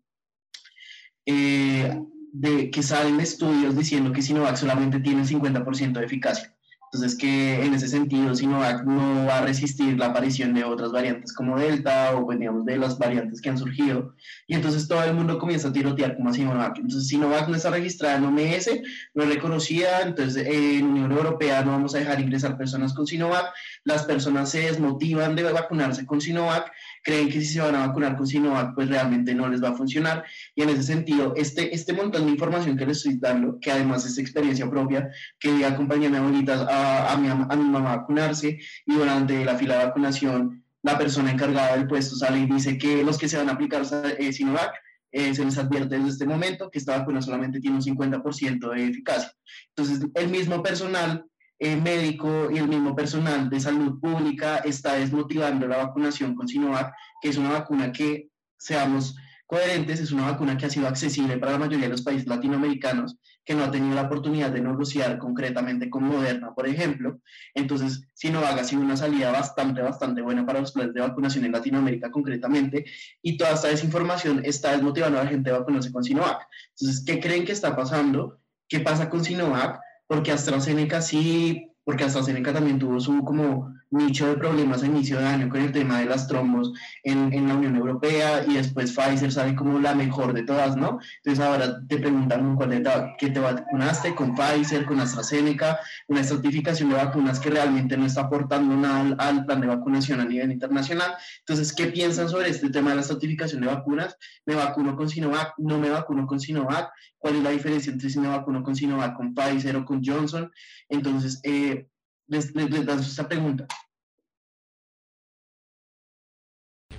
eh, de que salen estudios diciendo que Sinovac solamente tiene el 50% de eficacia. Entonces, que en ese sentido Sinovac no va a resistir la aparición de otras variantes como Delta o, pues, digamos, de las variantes que han surgido. Y entonces todo el mundo comienza a tirotear como a Sinovac. Entonces, Sinovac no está registrada en OMS, no es reconocida. Entonces, en Unión Europea no vamos a dejar ingresar personas con Sinovac. Las personas se desmotivan de vacunarse con Sinovac creen que si se van a vacunar con Sinovac, pues realmente no les va a funcionar. Y en ese sentido, este, este montón de información que les estoy dando, que además es experiencia propia, que acompañé a mi abuelita a, a, mi, a mi mamá a vacunarse y durante la fila de vacunación, la persona encargada del puesto sale y dice que los que se van a aplicar eh, Sinovac, eh, se les advierte desde este momento que esta vacuna solamente tiene un 50% de eficacia. Entonces, el mismo personal el médico y el mismo personal de salud pública está desmotivando la vacunación con Sinovac, que es una vacuna que, seamos coherentes, es una vacuna que ha sido accesible para la mayoría de los países latinoamericanos, que no ha tenido la oportunidad de negociar concretamente con Moderna, por ejemplo. Entonces, Sinovac ha sido una salida bastante, bastante buena para los planes de vacunación en Latinoamérica concretamente, y toda esta desinformación está desmotivando a la gente a vacunarse con Sinovac. Entonces, ¿qué creen que está pasando? ¿Qué pasa con Sinovac? Porque AstraZeneca sí, porque AstraZeneca también tuvo su como nicho de problemas a inicio de año con el tema de las trombos en, en, la Unión Europea y después Pfizer sale como la mejor de todas, ¿no? Entonces ahora te preguntan con cuál de que te vacunaste, con Pfizer, con AstraZeneca, una estratificación de vacunas que realmente no está aportando nada al, al, plan de vacunación a nivel internacional. Entonces, ¿qué piensan sobre este tema de la estratificación de vacunas? ¿Me vacuno con Sinovac? ¿No me vacuno con Sinovac? ¿Cuál es la diferencia entre si me vacuno con Sinovac, con Pfizer o con Johnson? Entonces, eh, les, les, les esta pregunta.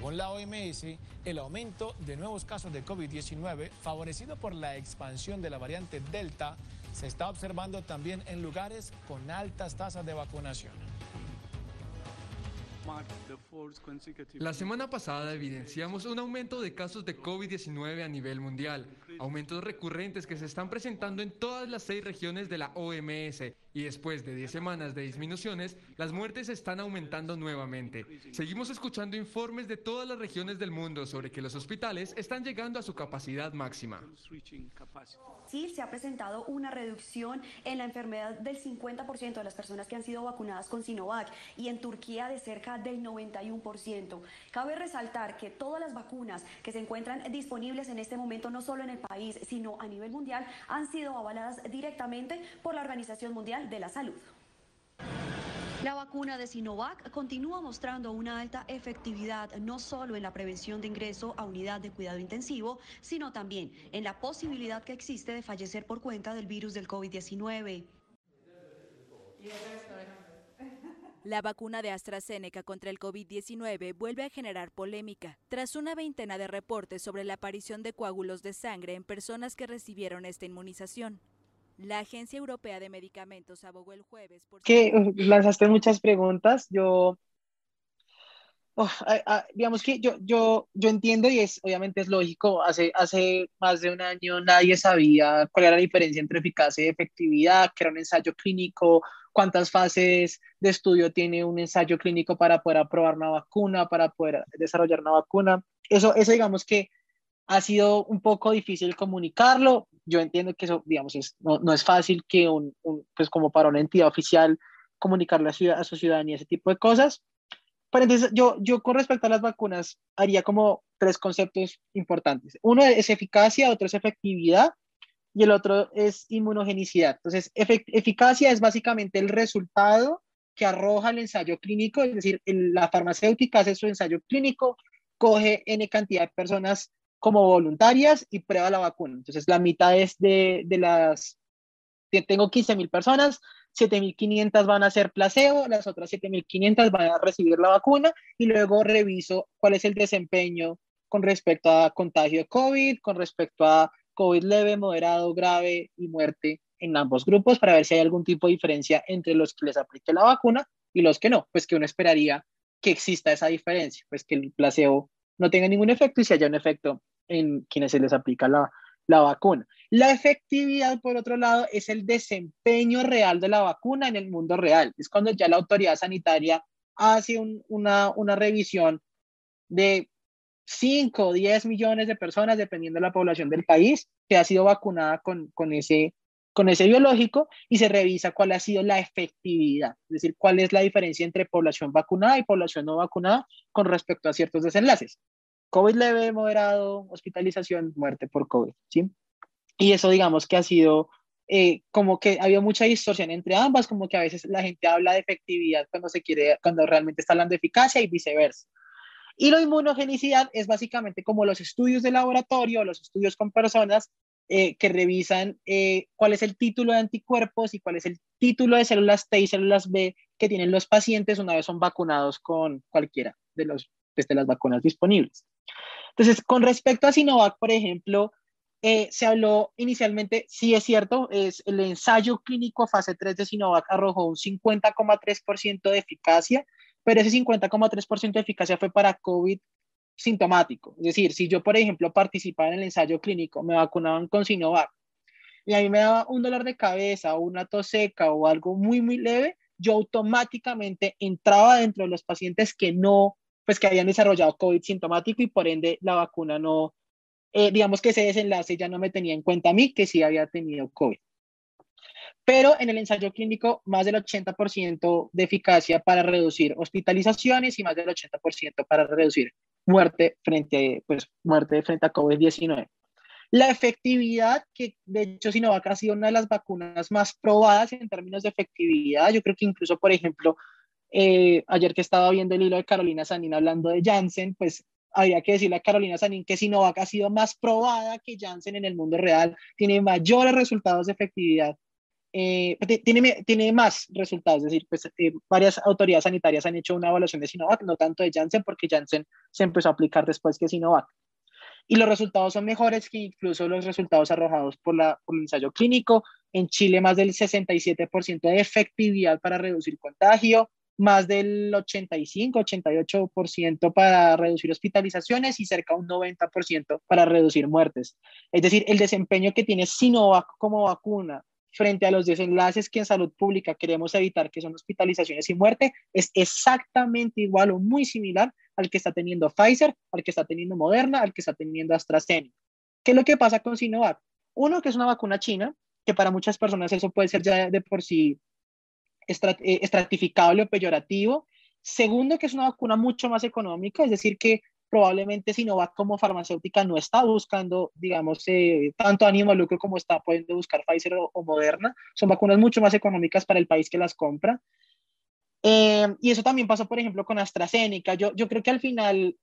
Según la OMS, el aumento de nuevos casos de COVID-19, favorecido por la expansión de la variante Delta, se está observando también en lugares con altas tasas de vacunación. La semana pasada evidenciamos un aumento de casos de COVID-19 a nivel mundial, aumentos recurrentes que se están presentando en todas las seis regiones de la OMS y después de 10 semanas de disminuciones, las muertes están aumentando nuevamente. Seguimos escuchando informes de todas las regiones del mundo sobre que los hospitales están llegando a su capacidad máxima. Sí, se ha presentado una reducción en la enfermedad del 50% de las personas que han sido vacunadas con Sinovac y en Turquía de cerca del 91%. Cabe resaltar que todas las vacunas que se encuentran disponibles en este momento, no solo en el país, sino a nivel mundial, han sido avaladas directamente por la Organización Mundial de la Salud. La vacuna de Sinovac continúa mostrando una alta efectividad no solo en la prevención de ingreso a unidad de cuidado intensivo, sino también en la posibilidad que existe de fallecer por cuenta del virus del COVID-19. La vacuna de AstraZeneca contra el COVID-19 vuelve a generar polémica tras una veintena de reportes sobre la aparición de coágulos de sangre en personas que recibieron esta inmunización. La Agencia Europea de Medicamentos abogó el jueves por... Que lanzaste muchas preguntas. Yo, digamos que yo, yo, yo entiendo y es, obviamente es lógico, hace, hace más de un año nadie sabía cuál era la diferencia entre eficacia y efectividad, qué era un ensayo clínico, cuántas fases de estudio tiene un ensayo clínico para poder aprobar una vacuna, para poder desarrollar una vacuna. Eso, eso digamos que ha sido un poco difícil comunicarlo. Yo entiendo que eso, digamos, es, no, no, es fácil que un, un, pues como para una entidad oficial comunicarle a, ciudad, a su ciudadanía ese tipo de cosas, entonces yo, yo con respecto a las vacunas haría como tres conceptos importantes. Uno es eficacia, otro es efectividad y el otro es inmunogenicidad. Entonces, eficacia es básicamente el resultado que arroja el ensayo clínico, es decir, la farmacéutica hace su ensayo clínico, coge N cantidad de personas como voluntarias y prueba la vacuna. Entonces, la mitad es de, de las, tengo 15 mil personas, 7.500 van a ser placebo, las otras 7.500 van a recibir la vacuna y luego reviso cuál es el desempeño con respecto a contagio de COVID, con respecto a COVID leve, moderado, grave y muerte en ambos grupos para ver si hay algún tipo de diferencia entre los que les aplique la vacuna y los que no, pues que uno esperaría que exista esa diferencia, pues que el placebo no tenga ningún efecto y si haya un efecto en quienes se les aplica la, la vacuna. La efectividad, por otro lado, es el desempeño real de la vacuna en el mundo real. Es cuando ya la autoridad sanitaria hace una, una revisión de 5 o 10 millones de personas, dependiendo de la población del país, que ha sido vacunada con, con, ese, con ese biológico y se revisa cuál ha sido la efectividad, es decir, cuál es la diferencia entre población vacunada y población no vacunada con respecto a ciertos desenlaces. COVID leve, moderado, hospitalización, muerte por COVID, ¿sí? Y eso digamos que ha sido eh, como que había mucha distorsión entre ambas, como que a veces la gente habla de efectividad cuando se quiere, cuando realmente está hablando de eficacia y viceversa. Y la inmunogenicidad es básicamente como los estudios de laboratorio, los estudios con personas eh, que revisan eh, cuál es el título de anticuerpos y cuál es el título de células T y células B que tienen los pacientes una vez son vacunados con cualquiera de, los, pues, de las vacunas disponibles. Entonces, con respecto a Sinovac, por ejemplo, eh, se habló inicialmente, sí es cierto, es el ensayo clínico fase 3 de Sinovac arrojó un 50,3% de eficacia, pero ese 50,3% de eficacia fue para COVID sintomático. Es decir, si yo, por ejemplo, participaba en el ensayo clínico, me vacunaban con Sinovac y a mí me daba un dolor de cabeza o una tos seca o algo muy, muy leve, yo automáticamente entraba dentro de los pacientes que no pues que habían desarrollado COVID sintomático y por ende la vacuna no, eh, digamos que ese desenlace ya no me tenía en cuenta a mí que sí había tenido COVID. Pero en el ensayo clínico, más del 80% de eficacia para reducir hospitalizaciones y más del 80% para reducir muerte frente, pues, muerte frente a COVID-19. La efectividad, que de hecho Sinovac ha sido una de las vacunas más probadas en términos de efectividad, yo creo que incluso, por ejemplo, eh, ayer que estaba viendo el hilo de Carolina Sanín hablando de Janssen, pues habría que decirle a Carolina Sanín que Sinovac ha sido más probada que Janssen en el mundo real, tiene mayores resultados de efectividad, eh, tiene, más resultados, es decir, pues eh, varias autoridades sanitarias han hecho una evaluación de Sinovac, no tanto de Janssen, porque Janssen se empezó a aplicar después que Sinovac. Y los resultados son mejores que incluso los resultados arrojados por el ensayo clínico. En Chile, más del 67% de efectividad para reducir contagio, más del 85-88% para reducir hospitalizaciones y cerca un 90% para reducir muertes. Es decir, el desempeño que tiene Sinovac como vacuna frente a los desenlaces que en salud pública queremos evitar, que son hospitalizaciones y muerte, es exactamente igual o muy similar al que está teniendo Pfizer, al que está teniendo Moderna, al que está teniendo AstraZeneca. ¿Qué es lo que pasa con Sinovac? Uno, que es una vacuna china, que para muchas personas eso puede ser ya de por sí eh, estratificable o peyorativo. Segundo, que es una vacuna mucho más económica, es decir, que probablemente Sinovac como farmacéutica no está buscando, digamos, eh, tanto ánimo lucro como está pudiendo buscar Pfizer o, Moderna. Son vacunas mucho más económicas para el país que las compra. Eh, y eso también pasó, por ejemplo, con AstraZeneca. Yo, yo creo que al final,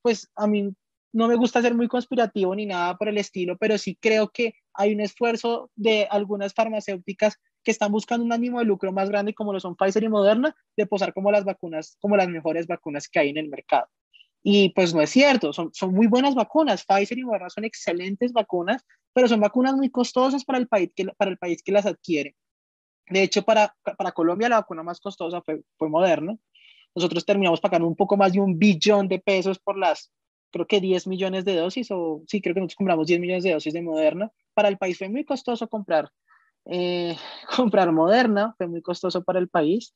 pues a mí no me gusta ser muy conspirativo ni nada por el estilo, pero sí creo que hay un esfuerzo de algunas farmacéuticas que están buscando un ánimo de lucro más grande como lo son Pfizer y Moderna, de posar como las vacunas, como las mejores vacunas que hay en el mercado. Y pues no es cierto, son, son muy buenas vacunas, Pfizer y Moderna son excelentes vacunas, pero son vacunas muy costosas para el país que, para el país que las adquiere. De hecho, para, para Colombia la vacuna más costosa fue, fue Moderna, nosotros terminamos pagando un poco más de un billón de pesos por las, creo que 10 millones de dosis, o sí, creo que nosotros compramos 10 millones de dosis de Moderna. Para el país fue muy costoso comprar, eh, comprar Moderna, fue muy costoso para el país.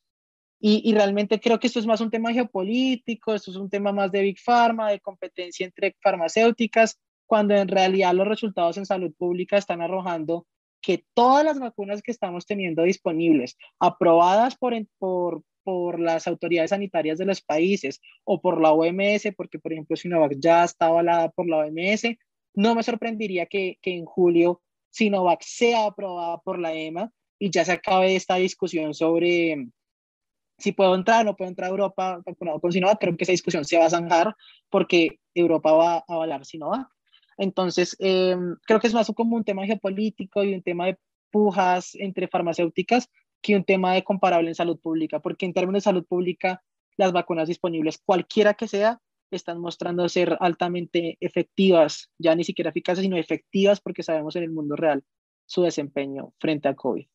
Y, y, realmente creo que esto es más un tema geopolítico, esto es un tema más de Big Pharma, de competencia entre farmacéuticas, cuando en realidad los resultados en salud pública están arrojando que todas las vacunas que estamos teniendo disponibles, aprobadas por, por, por las autoridades sanitarias de los países o por la OMS, porque por ejemplo Sinovac ya está avalada por la OMS, no me sorprendería que, que en julio Sinovac sea aprobada por la EMA y ya se acabe esta discusión sobre si puedo entrar o no puedo entrar a Europa vacunado con Sinovac. Creo que esa discusión se va a zanjar porque Europa va a avalar Sinovac. Entonces, em, creo que es más como un tema geopolítico y un tema de pujas entre farmacéuticas que un tema de comparable en salud pública, porque en términos de salud pública, las vacunas disponibles, cualquiera que sea, están mostrando ser altamente efectivas, ya ni siquiera eficaces, sino efectivas porque sabemos en el mundo real su desempeño frente a COVID.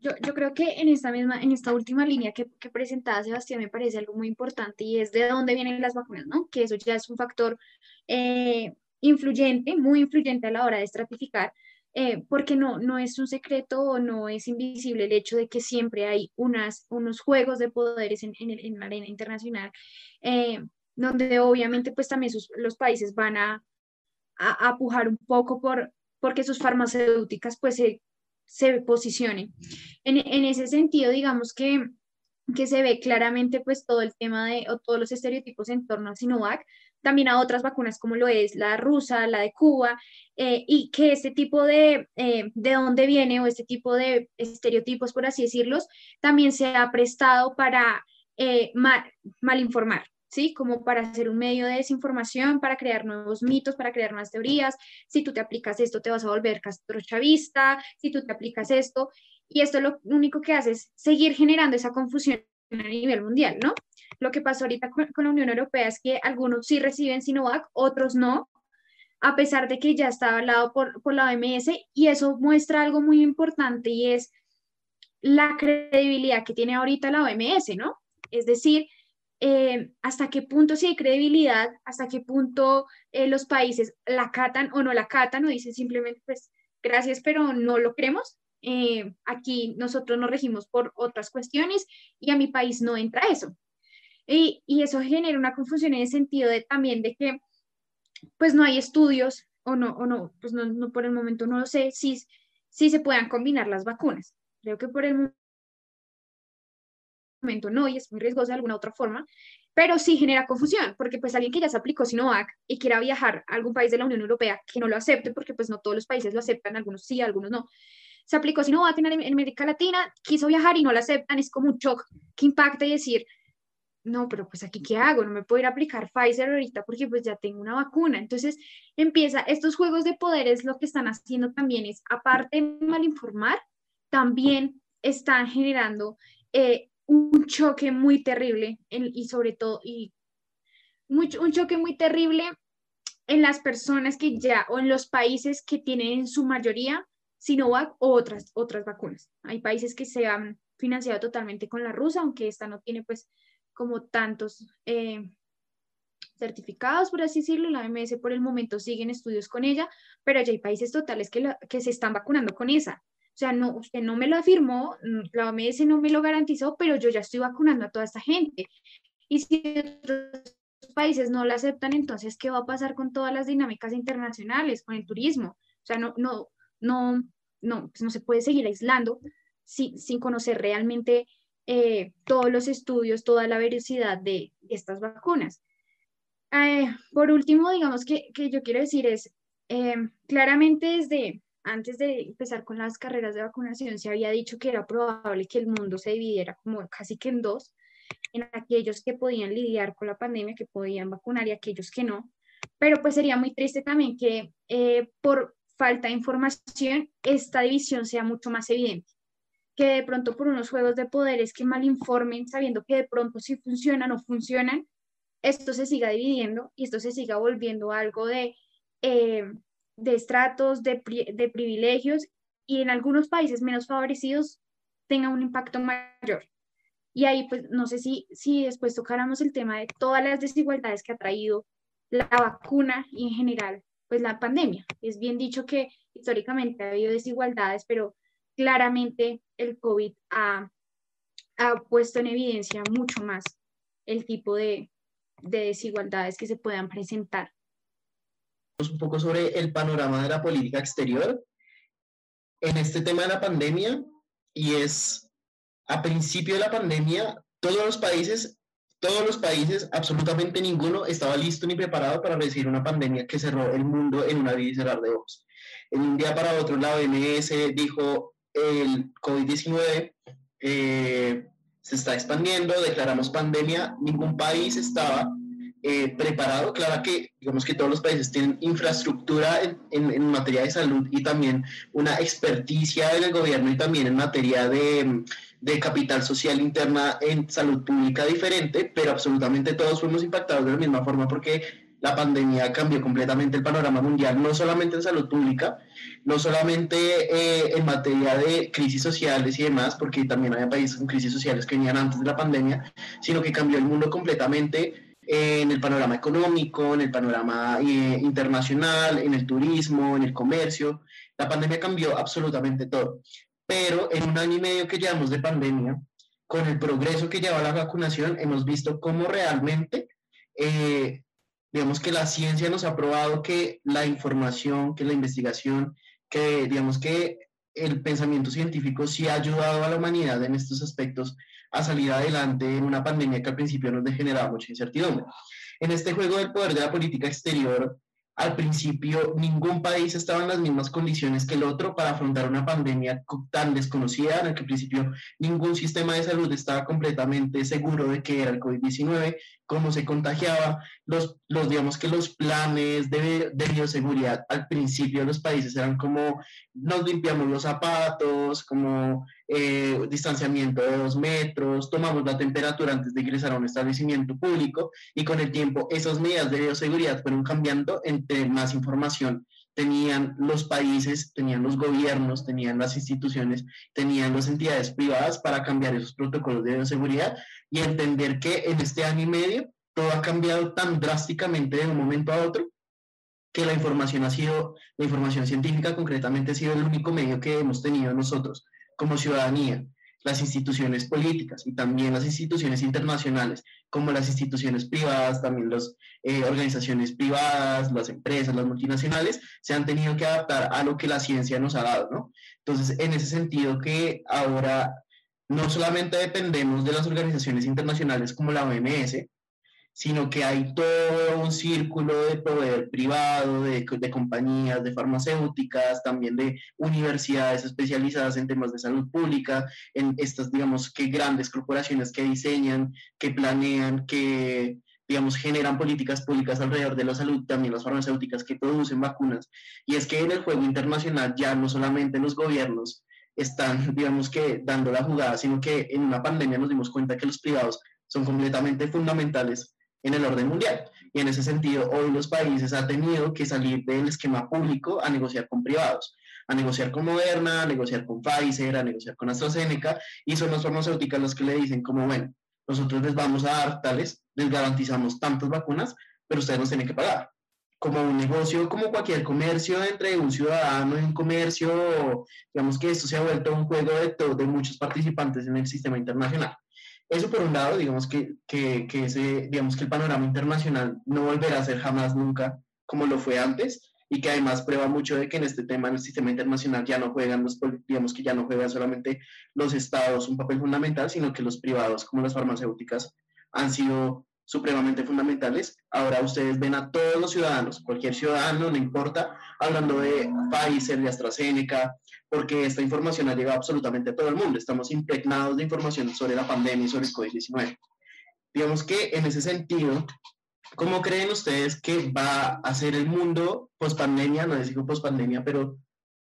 Yo, creo que en esta misma, en esta última línea que, que presentaba Sebastián me parece algo muy importante y es de dónde vienen las vacunas, ¿no? Que eso ya es un factor eh, influyente, muy influyente a la hora de estratificar, eh, porque no, no es un secreto o no es invisible el hecho de que siempre hay unas, unos juegos de poderes en, en, la arena internacional, eh, donde obviamente pues también los países van a, a, a, pujar un poco por porque sus farmacéuticas pues se se posicione. En, en ese sentido, digamos que, que se ve claramente pues todo el tema de, o todos los estereotipos en torno a Sinovac, también a otras vacunas como lo es la rusa, la de Cuba, eh, y que este tipo de, eh, de dónde viene o este tipo de estereotipos, por así decirlos, también se ha prestado para eh, mal, malinformar. ¿sí? Como para hacer un medio de desinformación, para crear nuevos mitos, para crear nuevas teorías. Si tú te aplicas esto, te vas a volver castrochavista, si tú te aplicas esto. Y esto lo único que hace es seguir generando esa confusión a nivel mundial, ¿no? Lo que pasó ahorita con, la Unión Europea es que algunos sí reciben Sinovac, otros no, a pesar de que ya está avalado por, por la OMS, y eso muestra algo muy importante y es la credibilidad que tiene ahorita la OMS, ¿no? Es decir, eh, hasta qué punto si hay credibilidad, hasta qué punto eh, los países la catan o no la catan o dicen simplemente, pues, gracias, pero no lo creemos. Eh, aquí nosotros nos regimos por otras cuestiones y a mi país no entra eso. Y, y, eso genera una confusión en el sentido de también de que, pues, no hay estudios o no, o no, pues no, no por el momento no lo sé, si, si se puedan combinar las vacunas. Creo que por el momento no y es muy riesgoso de alguna otra forma, pero sí genera confusión, porque pues alguien que ya se aplicó Sinovac y quiera viajar a algún país de la Unión Europea que no lo acepte, porque pues no todos los países lo aceptan, algunos sí, algunos no, se aplicó Sinovac en, en América Latina, quiso viajar y no lo aceptan, es como un shock que impacta y decir, no, pero pues aquí qué hago, no me puedo ir a aplicar Pfizer ahorita porque pues ya tengo una vacuna. Entonces empieza, estos juegos de poderes lo que están haciendo también es, aparte de malinformar, también están generando eh, un choque muy terrible y sobre todo, y mucho, un choque muy terrible en las personas que ya, o en los países que tienen en su mayoría Sinovac o otras, otras vacunas. Hay países que se han financiado totalmente con la rusa, aunque esta no tiene pues como tantos eh, certificados, por así decirlo, la OMS por el momento siguen estudios con ella, pero ya hay países totales que, que se están vacunando con esa. O sea, no, usted no me lo afirmó, la OMS no me lo garantizó, pero yo ya estoy vacunando a toda esta gente. Y si otros países no la aceptan, entonces, ¿qué va a pasar con todas las dinámicas internacionales, con el turismo? O sea, no, no, no, no, pues no se puede seguir aislando sin, sin conocer realmente eh, todos los estudios, toda la veracidad de estas vacunas. Eh, por último, digamos que, que, yo quiero decir es, eh, claramente desde, antes de empezar con las carreras de vacunación, se había dicho que era probable que el mundo se dividiera como casi que en dos, en aquellos que podían lidiar con la pandemia, que podían vacunar y aquellos que no. Pero pues sería muy triste también que por falta de información esta división sea mucho más evidente, que de pronto por unos juegos de poderes que mal informen, sabiendo que de pronto si funcionan o funcionan, esto se siga dividiendo y esto se siga volviendo algo de... Eh, de estratos, de, de privilegios y en algunos países menos favorecidos tenga un impacto mayor. Y ahí, pues, no sé si, si después tocáramos el tema de todas las desigualdades que ha traído la vacuna y en general, pues, la pandemia. Es bien dicho que históricamente ha habido desigualdades, pero claramente el COVID ha, ha puesto en evidencia mucho más el tipo de, de desigualdades que se puedan presentar. Un poco sobre el panorama de la política exterior en este tema de la pandemia y es a principio de la pandemia todos los países todos los países, absolutamente ninguno estaba listo ni preparado para recibir una pandemia que cerró el mundo en una vida y cerrar de ojos. En un día para otro, la OMS dijo el COVID-19 eh, se está expandiendo, declaramos pandemia, ningún país estaba eh, preparado. Claro que, digamos que todos los países tienen infraestructura en, materia de salud y también una experticia en el gobierno y también en materia de, de, capital social interna en salud pública diferente, pero absolutamente todos fuimos impactados de la misma forma porque la pandemia cambió completamente el panorama mundial, no solamente en salud pública, no solamente eh, en materia de crisis sociales y demás, porque también había países con crisis sociales que venían antes de la pandemia, sino que cambió el mundo completamente eh, en el panorama económico, en el panorama eh, internacional, en el turismo, en el comercio. La pandemia cambió absolutamente todo. Pero en un año y medio que llevamos de pandemia, con el progreso que lleva la vacunación, hemos visto cómo realmente digamos que la ciencia nos ha probado que la información, que la investigación, que digamos que el pensamiento científico sí ha ayudado a la humanidad en estos aspectos a salir adelante en una pandemia que al principio nos generaba mucha incertidumbre. En este juego del poder de la política exterior, al principio ningún país estaba en las mismas condiciones que el otro para afrontar una pandemia tan desconocida, en el que al principio ningún sistema de salud estaba completamente seguro de que era el COVID-19, cómo se contagiaba, los, los digamos que los planes de, de bioseguridad al principio de los países eran como nos limpiamos los zapatos, como eh, distanciamiento de dos metros, tomamos la temperatura antes de ingresar a un establecimiento público y con el tiempo esas medidas de bioseguridad fueron cambiando entre más información tenían los países, tenían los gobiernos, tenían las instituciones, tenían las entidades privadas para cambiar esos protocolos de bioseguridad y entender que en este año y medio todo ha cambiado tan drásticamente de un momento a otro que la información ha sido, la información científica concretamente ha sido el único medio que hemos tenido nosotros como ciudadanía, las instituciones políticas y también las instituciones internacionales, como las instituciones privadas, también las eh, organizaciones privadas, las empresas, las multinacionales, se han tenido que adaptar a lo que la ciencia nos ha dado, ¿no? Entonces, en ese sentido que ahora no solamente dependemos de las organizaciones internacionales como la OMS, sino que hay todo un círculo de poder privado, de, compañías, de farmacéuticas, también de universidades especializadas en temas de salud pública, en estas, digamos, que grandes corporaciones que diseñan, que planean, que, digamos, generan políticas públicas alrededor de la salud, también las farmacéuticas que producen vacunas. Y es que en el juego internacional ya no solamente los gobiernos están, digamos que, dando la jugada, sino que en una pandemia nos dimos cuenta que los privados son completamente fundamentales en el orden mundial. Y en ese sentido, hoy los países han tenido que salir del esquema público a negociar con privados, a negociar con Moderna, a negociar con Pfizer, a negociar con AstraZeneca, y son las farmacéuticas las que le dicen como, bueno, nosotros les vamos a dar tales, les garantizamos tantas vacunas, pero ustedes nos tienen que pagar. Como un negocio, como cualquier comercio entre un ciudadano y un comercio, digamos que esto se ha vuelto un juego de, de muchos participantes en el sistema internacional. Eso por un lado, digamos que, que, que, ese, digamos que el panorama internacional no volverá a ser jamás nunca como lo fue antes y que además prueba mucho de que en este tema, en el sistema internacional, ya no juegan los, digamos que ya no juegan solamente los estados un papel fundamental, sino que los privados como las farmacéuticas han sido supremamente fundamentales. Ahora ustedes ven a todos los ciudadanos, cualquier ciudadano, no importa, hablando de Pfizer, de AstraZeneca, porque esta información ha llegado absolutamente a todo el mundo. Estamos impregnados de información sobre la pandemia y sobre el COVID-19. Digamos que en ese sentido, ¿cómo creen ustedes que va a ser el mundo post pandemia? No les digo post pandemia, pero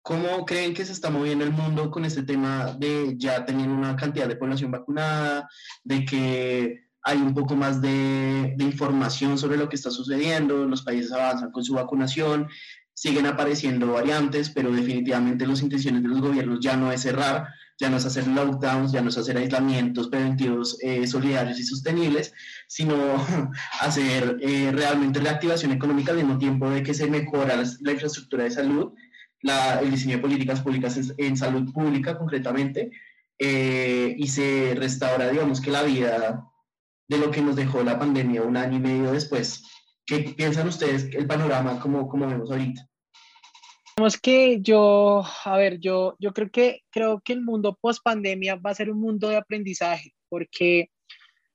¿cómo creen que se está moviendo el mundo con este tema de ya teniendo una cantidad de población vacunada, de que hay un poco más de, información sobre lo que está sucediendo, los países avanzan con su vacunación. siguen apareciendo variantes, pero definitivamente las intenciones de los gobiernos ya no es cerrar, ya no es hacer lockdowns, ya no es hacer aislamientos preventivos eh, solidarios y sostenibles, sino hacer eh, realmente reactivación económica al mismo tiempo de que se mejora la infraestructura de salud, la, el diseño de políticas públicas en, salud pública concretamente, eh, y se restaura, digamos que la vida de lo que nos dejó la pandemia un año y medio después. ¿Qué piensan ustedes el panorama como, como vemos ahorita? Digamos que yo, a ver, yo, yo creo que creo que el mundo post pandemia va a ser un mundo de aprendizaje, porque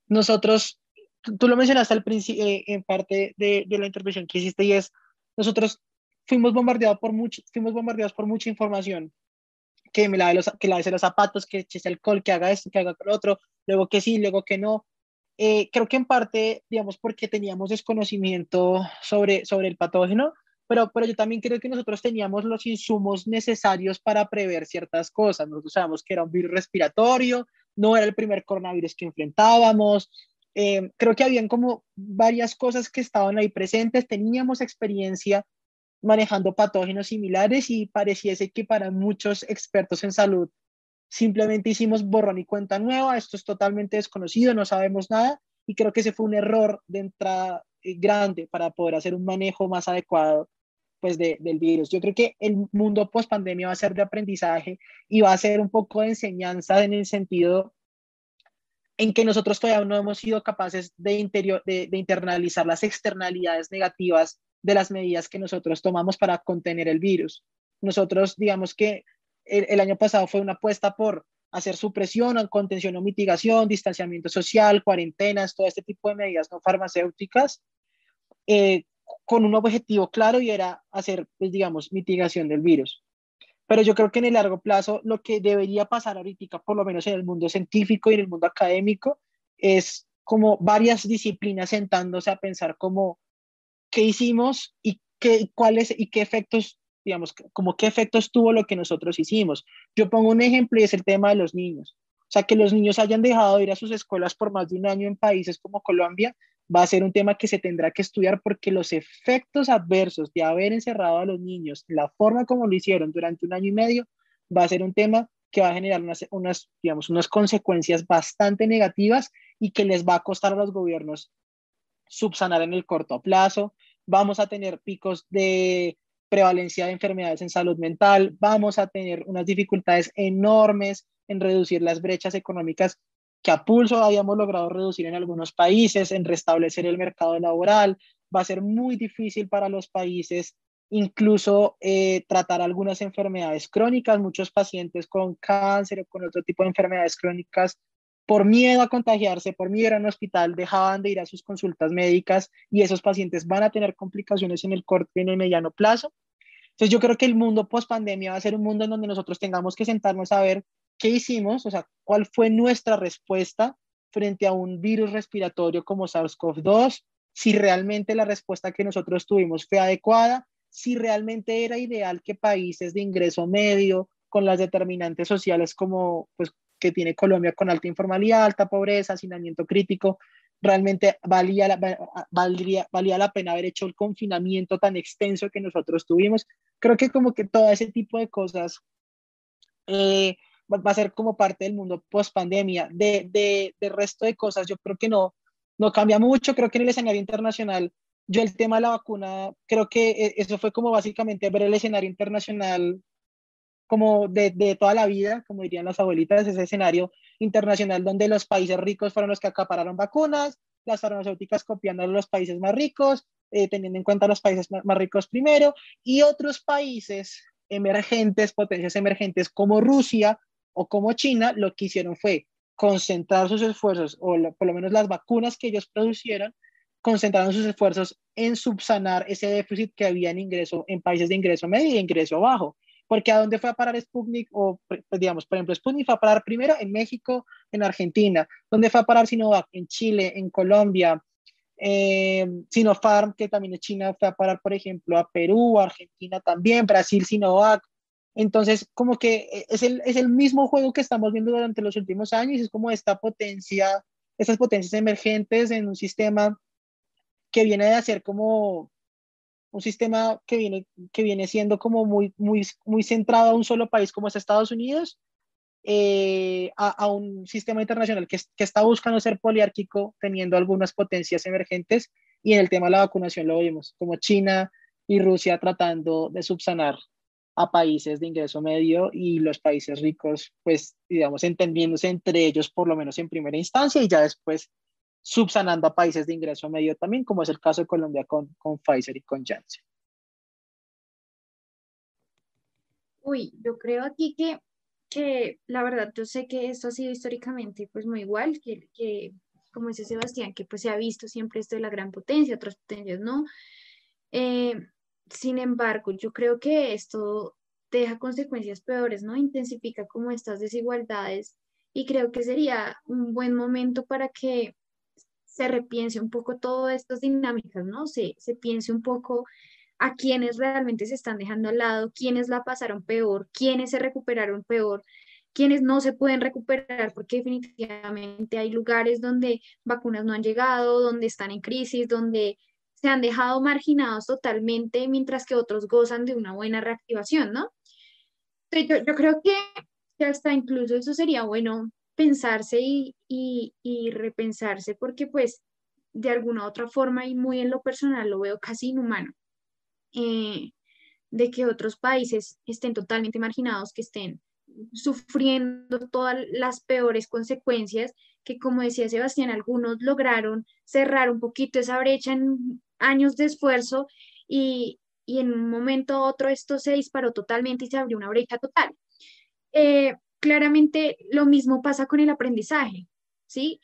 nosotros, tú, lo mencionaste al principio, eh, en parte de, de, la intervención que hiciste, y es, nosotros fuimos bombardeados por mucho, fuimos bombardeados por mucha información, que me lave los, que lave los zapatos, que eche alcohol, que haga esto, que haga lo otro, luego que sí, luego que no. Eh, creo que en parte, digamos, porque teníamos desconocimiento sobre, sobre el patógeno, pero, pero yo también creo que nosotros teníamos los insumos necesarios para prever ciertas cosas. Nosotros sabíamos que era un virus respiratorio, no era el primer coronavirus que enfrentábamos. Eh, creo que habían como varias cosas que estaban ahí presentes, teníamos experiencia manejando patógenos similares y pareciese que para muchos expertos en salud simplemente hicimos borrón y cuenta nueva, esto es totalmente desconocido, no sabemos nada y creo que ese fue un error de entrada eh, grande para poder hacer un manejo más adecuado pues de, del virus. Yo creo que el mundo post pandemia va a ser de aprendizaje y va a ser un poco de enseñanza en el sentido en que nosotros todavía no hemos sido capaces de, interior, de, de internalizar las externalidades negativas de las medidas que nosotros tomamos para contener el virus. Nosotros, digamos que el, año pasado fue una apuesta por hacer supresión, contención o mitigación, distanciamiento social, cuarentenas, todo este tipo de medidas no farmacéuticas, eh, con un objetivo claro y era hacer, pues, digamos, mitigación del virus. Pero yo creo que en el largo plazo lo que debería pasar ahorita, por lo menos en el mundo científico y en el mundo académico, es como varias disciplinas sentándose a pensar como qué hicimos y qué, cuáles y qué efectos, digamos, como qué efectos tuvo lo que nosotros hicimos. Yo pongo un ejemplo y es el tema de los niños. O sea, que los niños hayan dejado de ir a sus escuelas por más de un año en países como Colombia, va a ser un tema que se tendrá que estudiar porque los efectos adversos de haber encerrado a los niños, la forma como lo hicieron durante un año y medio, va a ser un tema que va a generar unas, unas, digamos, unas consecuencias bastante negativas y que les va a costar a los gobiernos subsanar en el corto plazo. Vamos a tener picos de prevalencia de enfermedades en salud mental, vamos a tener unas dificultades enormes en reducir las brechas económicas que a pulso habíamos logrado reducir en algunos países, en restablecer el mercado laboral. Va a ser muy difícil para los países incluso eh, tratar algunas enfermedades crónicas. Muchos pacientes con cáncer o con otro tipo de enfermedades crónicas, por miedo a contagiarse, por miedo a ir un hospital, dejaban de ir a sus consultas médicas y esos pacientes van a tener complicaciones en el corto y en el mediano plazo. Entonces yo creo que el mundo post pandemia va a ser un mundo en donde nosotros tengamos que sentarnos a ver ¿qué hicimos? O sea, ¿cuál fue nuestra respuesta frente a un virus respiratorio como SARS-CoV-2? Si realmente la respuesta que nosotros tuvimos fue adecuada, si realmente era ideal que países de ingreso medio, con las determinantes sociales como pues, que tiene Colombia con alta informalidad, alta pobreza, hacinamiento crítico, realmente valía la, valía, valía la pena haber hecho el confinamiento tan extenso que nosotros tuvimos. Creo que como que todo ese tipo de cosas eh, va a ser como parte del mundo post pandemia. De, de, de, resto de cosas, yo creo que no, no cambia mucho. Creo que en el escenario internacional, yo el tema de la vacuna, creo que e, eso fue como básicamente ver el escenario internacional como de, de toda la vida, como dirían las abuelitas, ese escenario internacional donde los países ricos fueron los que acapararon vacunas, las farmacéuticas copiando los países más ricos, eh, teniendo en cuenta los países más, más ricos primero, y otros países emergentes, potencias emergentes como Rusia, o como China, lo que hicieron fue concentrar sus esfuerzos, o por lo menos las vacunas que ellos producieron, concentraron sus esfuerzos en subsanar ese déficit que había en ingreso en países de ingreso medio y ingreso bajo. Porque a dónde fue a parar Sputnik, o pues, digamos, por ejemplo, Sputnik fue a parar primero en México, en Argentina. ¿Dónde fue a parar Sinovac? En Chile, en Colombia. Eh, Sinopharm, que también es China, fue a parar, por ejemplo, a Perú, Argentina también, Brasil, Sinovac, entonces, como que eh, es el, es el mismo juego que estamos viendo durante los últimos años, es como esta potencia, estas potencias emergentes en un sistema que viene de hacer como, un sistema que viene, que viene siendo como muy, muy, muy centrado a un solo país como es Estados Unidos, eh, a, un sistema internacional que, que, está buscando ser poliárquico, teniendo algunas potencias emergentes, y en el tema de la vacunación lo vimos, como China y Rusia tratando de subsanar a países de ingreso medio y los países ricos, pues, digamos, entendiéndose entre ellos, por lo menos en primera instancia, y ya después subsanando a países de ingreso medio también, como es el caso de Colombia con, con Pfizer y con Janssen. Uy, yo creo aquí que, que la verdad, yo sé que esto ha sido históricamente pues muy igual, que, que como dice Sebastián, que pues se ha visto siempre esto de la gran potencia, otras potencias no. Eh, sin embargo, yo creo que esto deja consecuencias peores, ¿no? Intensifica como estas desigualdades y creo que sería un buen momento para que se repiense un poco todas estas dinámicas, ¿no? Se, se piense un poco a quienes realmente se están dejando al lado, quiénes la pasaron peor, quiénes se recuperaron peor, quiénes no se pueden recuperar, porque definitivamente hay lugares donde vacunas no han llegado, donde están en crisis, donde se han dejado marginados totalmente, mientras que otros gozan de una buena reactivación, ¿no? Yo, yo creo que hasta incluso eso sería bueno pensarse y, y, repensarse, porque pues de alguna otra forma y muy en lo personal lo veo casi inhumano, eh, de que otros países estén totalmente marginados, que estén sufriendo todas las peores consecuencias, que como decía Sebastián, algunos lograron cerrar un poquito esa brecha en años de esfuerzo y, y en un momento u otro esto se disparó totalmente y se abrió una brecha total. Eh, claramente lo mismo pasa con el aprendizaje, ¿sí?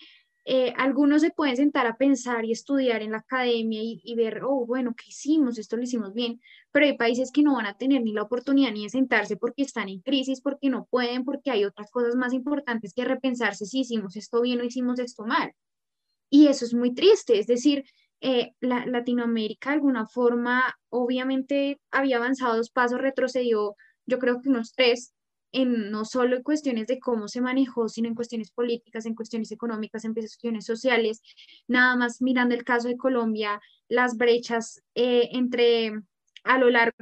Eh, algunos se pueden sentar a pensar y estudiar en la academia y, ver, oh, bueno, ¿qué hicimos? Esto lo hicimos bien, pero hay países que no van a tener ni la oportunidad ni de sentarse porque están en crisis, porque no pueden, porque hay otras cosas más importantes que repensarse si hicimos esto bien o hicimos esto mal. Y eso es muy triste, es decir, eh, la, Latinoamérica de alguna forma obviamente había avanzado dos pasos, retrocedió yo creo que unos tres, en no solo en cuestiones de cómo se manejó, sino en cuestiones políticas, en cuestiones económicas, en cuestiones sociales. Nada más mirando el caso de Colombia, las brechas eh, entre a lo largo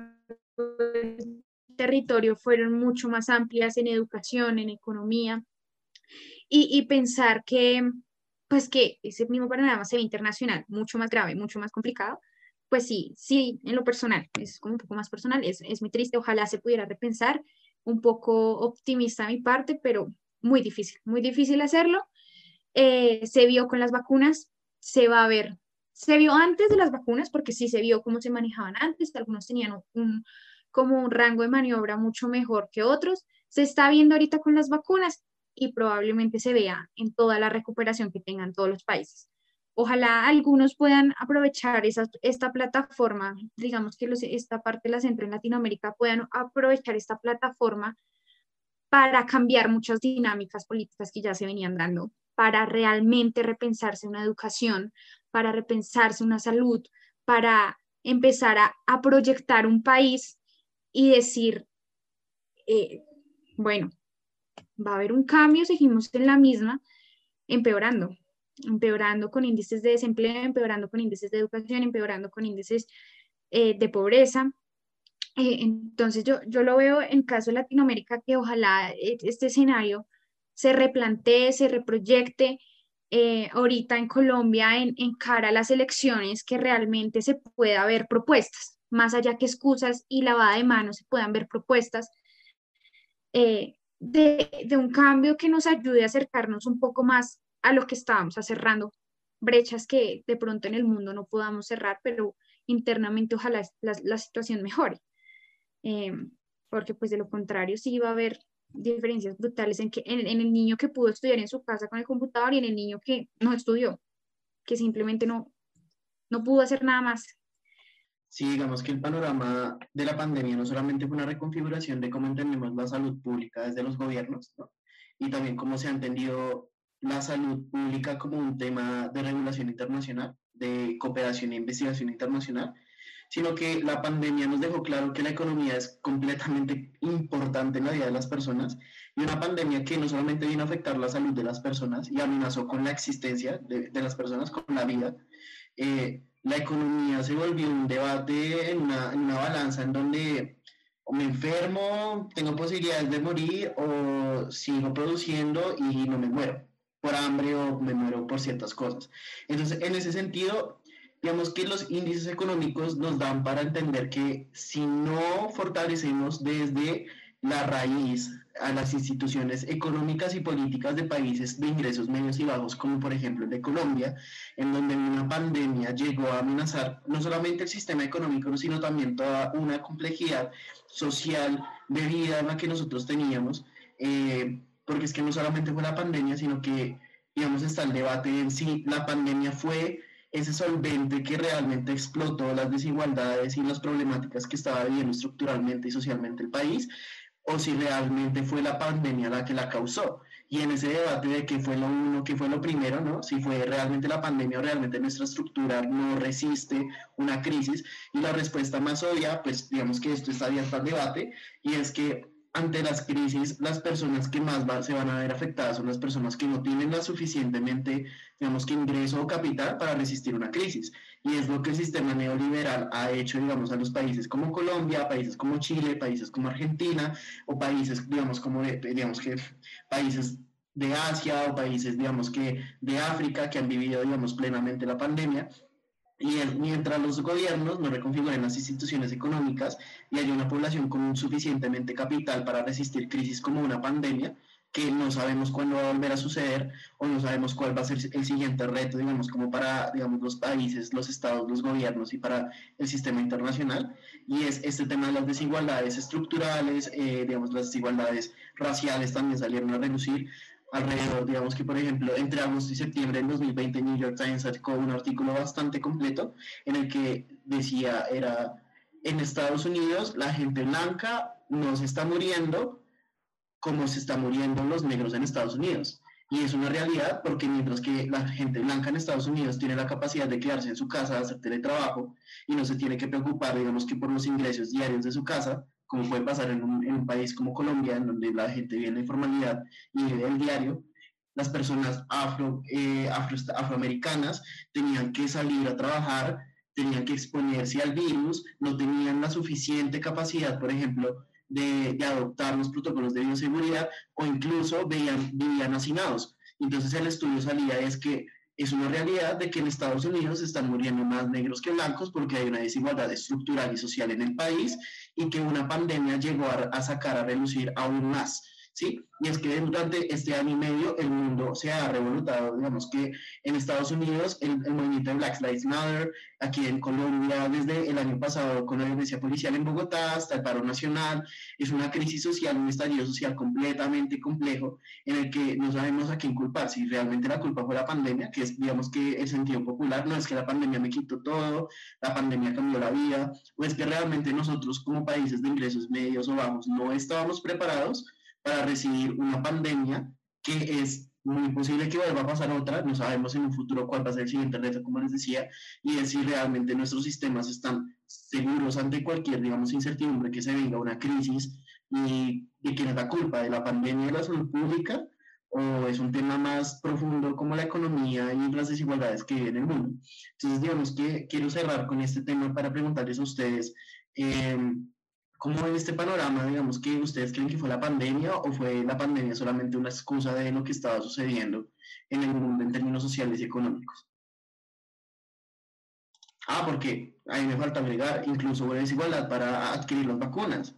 del territorio fueron mucho más amplias en educación, en economía, y, y pensar que, pues que ese mismo panorama se ve internacional, mucho más grave, mucho más complicado, pues sí, sí, en lo personal, es como un poco más personal, es, es muy triste, ojalá se pudiera repensar un poco optimista a mi parte, pero muy difícil, muy difícil hacerlo. Eh, se vio con las vacunas, se va a ver, se vio antes de las vacunas, porque sí se vio cómo se manejaban antes, algunos tenían como un rango de maniobra mucho mejor que otros, se está viendo ahorita con las vacunas y probablemente se vea en toda la recuperación que tengan todos los países ojalá algunos puedan aprovechar esa, esta plataforma, digamos que los, esta parte de la centro en Latinoamérica puedan aprovechar esta plataforma para cambiar muchas dinámicas políticas que ya se venían dando, para realmente repensarse una educación, para repensarse una salud, para empezar a, proyectar un país y decir, eh, bueno, va a haber un cambio, seguimos en la misma, empeorando empeorando con índices de desempleo, empeorando con índices de educación, empeorando con índices eh, de pobreza. Eh, entonces yo, yo lo veo en caso de Latinoamérica que ojalá e, este escenario se replantee, se reproyecte eh, ahorita en Colombia en, en, cara a las elecciones, que realmente se pueda ver propuestas, más allá que excusas y lavada de manos, se puedan ver propuestas de, de un cambio que nos ayude a acercarnos un poco más a lo que estábamos, a cerrando brechas que de pronto en el mundo no podamos cerrar, pero internamente ojalá la, situación mejore. Eh, porque pues de lo contrario sí va a haber diferencias brutales en, que, en, el niño que pudo estudiar en su casa con el computador y en el niño que no estudió, que simplemente no, no pudo hacer nada más. Sí, digamos que el panorama de la pandemia no solamente fue una reconfiguración de cómo entendemos la salud pública desde los gobiernos, y también cómo se ha entendido la salud pública como un tema de regulación internacional, de cooperación e investigación internacional, sino que la pandemia nos dejó claro que la economía es completamente importante en la vida de las personas y una pandemia que no solamente vino a afectar la salud de las personas y amenazó con la existencia de, las personas, con la vida, eh, la economía se volvió un debate en una, en una balanza en donde o me enfermo, tengo posibilidades de morir o sigo produciendo y no me muero por hambre o me muero por ciertas cosas. Entonces, en ese sentido, digamos que los índices económicos nos dan para entender que si no fortalecemos desde la raíz a las instituciones económicas y políticas de países de ingresos medios y bajos, como por ejemplo el de Colombia, en donde una pandemia llegó a amenazar no solamente el sistema económico, sino también toda una complejidad social de vida en la que nosotros teníamos, eh, porque es que no solamente fue la pandemia, sino que, digamos, está el debate en si la pandemia fue ese solvente que realmente explotó las desigualdades y las problemáticas que estaba viviendo estructuralmente y socialmente el país, o si realmente fue la pandemia la que la causó. Y en ese debate de qué fue lo uno, qué fue lo primero, ¿no? Si fue realmente la pandemia o realmente nuestra estructura no resiste una crisis. Y la respuesta más obvia, pues digamos que esto está abierto al debate, y es que ante las crisis, las personas que más se van a ver afectadas son las personas que no tienen la suficientemente, digamos que ingreso o capital para resistir una crisis. Y es lo que el sistema neoliberal ha hecho, digamos, a los países como Colombia, países como Chile, países como Argentina, o países, digamos, como, digamos que países de Asia o países, digamos que de África que han vivido, digamos, plenamente la pandemia y mientras los gobiernos no reconfiguren las instituciones económicas y haya una población con suficientemente capital para resistir crisis como una pandemia, que no sabemos cuándo va a volver a suceder o no sabemos cuál va a ser el siguiente reto, digamos, como para, digamos, los países, los estados, los gobiernos y para el sistema internacional. Y es este tema de las desigualdades estructurales, eh, digamos, las desigualdades raciales también salieron a reducir alrededor, digamos que por ejemplo, entre agosto y septiembre del 2020 New York Times sacó un artículo bastante completo en el que decía, era, en Estados Unidos la gente blanca no se está muriendo como se está muriendo los negros en Estados Unidos. Y es una realidad porque mientras que la gente blanca en Estados Unidos tiene la capacidad de quedarse en su casa, hacer teletrabajo y no se tiene que preocupar, digamos que por los ingresos diarios de su casa, como puede pasar en un, país como Colombia, en donde la gente vive en la informalidad y vive el diario, las personas afro, eh, afro, afroamericanas tenían que salir a trabajar, tenían que exponerse al virus, no tenían la suficiente capacidad, por ejemplo, de, de adoptar los protocolos de bioseguridad o incluso veían, vivían hacinados. Entonces el estudio salía es que es una realidad de que en Estados Unidos están muriendo más negros que blancos porque hay una desigualdad estructural y social en el país y que una pandemia llegó a, sacar a relucir aún más. ¿Sí? Y es que durante este año y medio el mundo se ha revolutado, digamos que en Estados Unidos el, movimiento de Black Lives Matter, aquí en Colombia desde el año pasado con la violencia policial en Bogotá hasta el paro nacional, es una crisis social, un estallido social completamente complejo en el que no sabemos a quién culpar, si realmente la culpa fue la pandemia, que es digamos que el sentido popular, no es que la pandemia me quitó todo, la pandemia cambió la vida, o es que realmente nosotros como países de ingresos medios o bajos no estábamos preparados para recibir una pandemia que es muy posible que vuelva a pasar otra, no sabemos en un futuro cuál va a ser el siguiente reto, como les decía, y es si realmente nuestros sistemas están seguros ante cualquier, digamos, incertidumbre que se venga una crisis y de quién es la culpa, de la pandemia de la salud pública o es un tema más profundo como la economía y las desigualdades que hay en el mundo. Entonces, digamos que quiero cerrar con este tema para preguntarles a ustedes, eh, ¿Cómo en este panorama, digamos, que ustedes creen que fue la pandemia o fue la pandemia solamente una excusa de lo que estaba sucediendo en el mundo en términos sociales y económicos? Ah, porque ahí me falta agregar, incluso hubo desigualdad para adquirir las vacunas,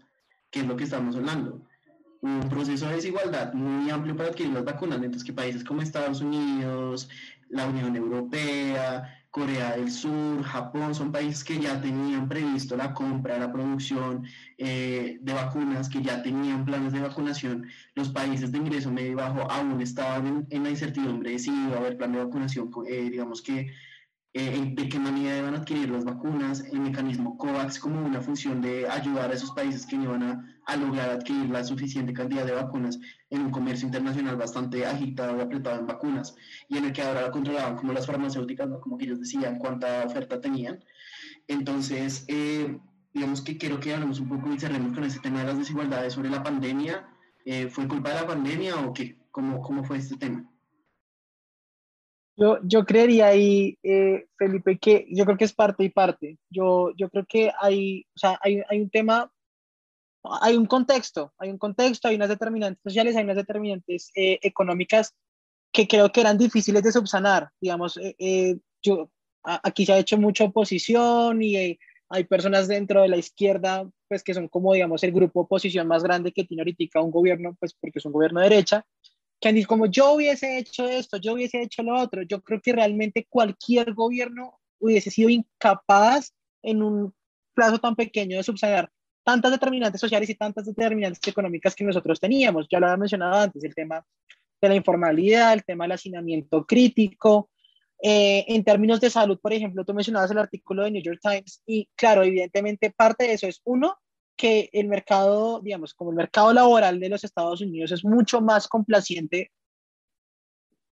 que es lo que estamos hablando. Un proceso de desigualdad muy amplio para adquirir las vacunas, mientras que países como Estados Unidos, la Unión Europea, Corea del Sur, Japón, son países que ya tenían previsto la compra, la producción eh, de vacunas, que ya tenían planes de vacunación. Los países de ingreso medio y bajo aún estaban en, la incertidumbre de si iba a haber plan de vacunación, eh, digamos que eh, de qué manera deben adquirir las vacunas, el mecanismo COVAX como una función de ayudar a esos países que no iban a, lograr adquirir la suficiente cantidad de vacunas en un comercio internacional bastante agitado y apretado en vacunas, y en el que ahora controlaban como las farmacéuticas, como que ellos decían cuánta oferta tenían. Entonces, eh, digamos que quiero que hablemos un poco y cerremos con ese tema de las desigualdades sobre la pandemia. Eh, ¿Fue culpa de la pandemia o qué? ¿Cómo, cómo fue este tema? Yo, yo creería ahí, eh, Felipe, que yo creo que es parte y parte. Yo, yo creo que hay, o sea, hay, hay un tema, hay un contexto, hay un contexto, hay unas determinantes sociales, hay unas determinantes eh, económicas que creo que eran difíciles de subsanar. Digamos, eh, yo, aquí se ha hecho mucha oposición y hay personas dentro de la izquierda, pues que son como, digamos, el grupo oposición más grande que tiene ahorita un gobierno, pues porque es un gobierno de derecha, que han dicho como yo hubiese hecho esto, yo hubiese hecho lo otro. Yo creo que realmente cualquier gobierno hubiese sido incapaz en un plazo tan pequeño de subsanar tantas determinantes sociales y tantas determinantes económicas que nosotros teníamos. Ya lo había mencionado antes, el tema de la informalidad, el tema del hacinamiento crítico, eh, en términos de salud, por ejemplo, tú mencionabas el artículo de New York Times y claro, evidentemente parte de eso es uno, que el mercado, digamos, como el mercado laboral de los Estados Unidos es mucho más complaciente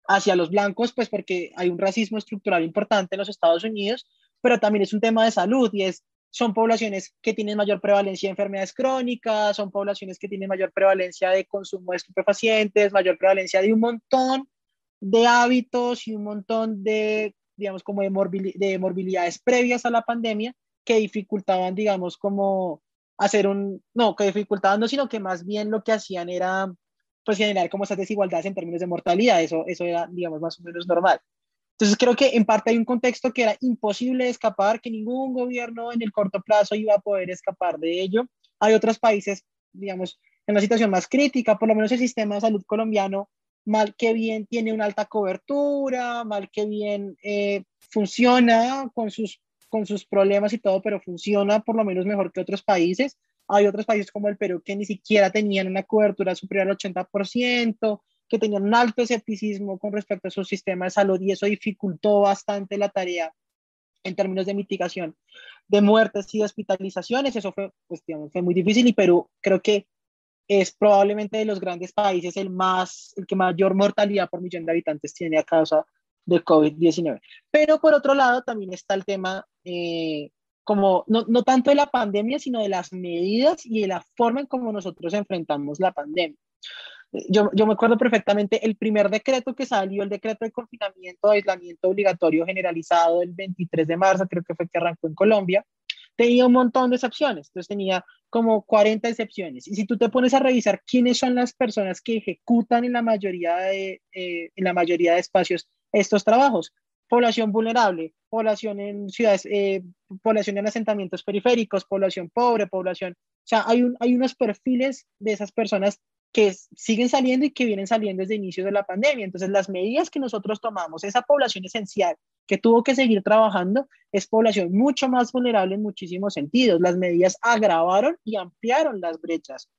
hacia los blancos, pues porque hay un racismo estructural importante en los Estados Unidos, pero también es un tema de salud y es, son poblaciones que tienen mayor prevalencia de enfermedades crónicas, son poblaciones que tienen mayor prevalencia de consumo de estupefacientes, mayor prevalencia de un montón de hábitos y un montón de, digamos, como de, de morbilidades previas a la pandemia que dificultaban, digamos, como hacer un, no, que dificultaban no, sino que más bien lo que hacían era, pues, generar como esas desigualdades en términos de mortalidad, eso, eso era, digamos, más o menos normal. Entonces creo que en parte hay un contexto que era imposible escapar, que ningún gobierno en el corto plazo iba a poder escapar de ello. Hay otros países, digamos, en una situación más crítica, por lo menos el sistema de salud colombiano mal que bien tiene una alta cobertura, mal que bien eh, funciona con sus, con sus problemas y todo, pero funciona por lo menos mejor que otros países. Hay otros países como el Perú que ni siquiera tenían una cobertura superior al 80%, que tenían un alto escepticismo con respecto a su sistema de salud y eso dificultó bastante la tarea en términos de mitigación de muertes y hospitalizaciones. Eso fue, pues, digamos, fue muy difícil y Perú creo que es probablemente de los grandes países el, más, el que mayor mortalidad por millón de habitantes tiene a causa de COVID-19. Pero por otro lado también está el tema, eh, como no, no, tanto de la pandemia, sino de las medidas y de la forma en cómo nosotros enfrentamos la pandemia. Yo, yo me acuerdo perfectamente el primer decreto que salió, el decreto de confinamiento, de aislamiento obligatorio generalizado el 23 de marzo, creo que fue que arrancó en Colombia, tenía un montón de excepciones. Entonces tenía como 40 excepciones. Y si tú te pones a revisar quiénes son las personas que ejecutan en la mayoría de, eh, en la mayoría de espacios estos trabajos, población vulnerable, población en ciudades, eh, población en asentamientos periféricos, población pobre, población, o sea, hay, un, hay unos perfiles de esas personas que siguen saliendo y que vienen saliendo desde el inicio de la pandemia. Entonces, las medidas que nosotros tomamos, esa población esencial que tuvo que seguir trabajando, es población mucho más vulnerable en muchísimos sentidos. Las medidas agravaron y ampliaron las brechas.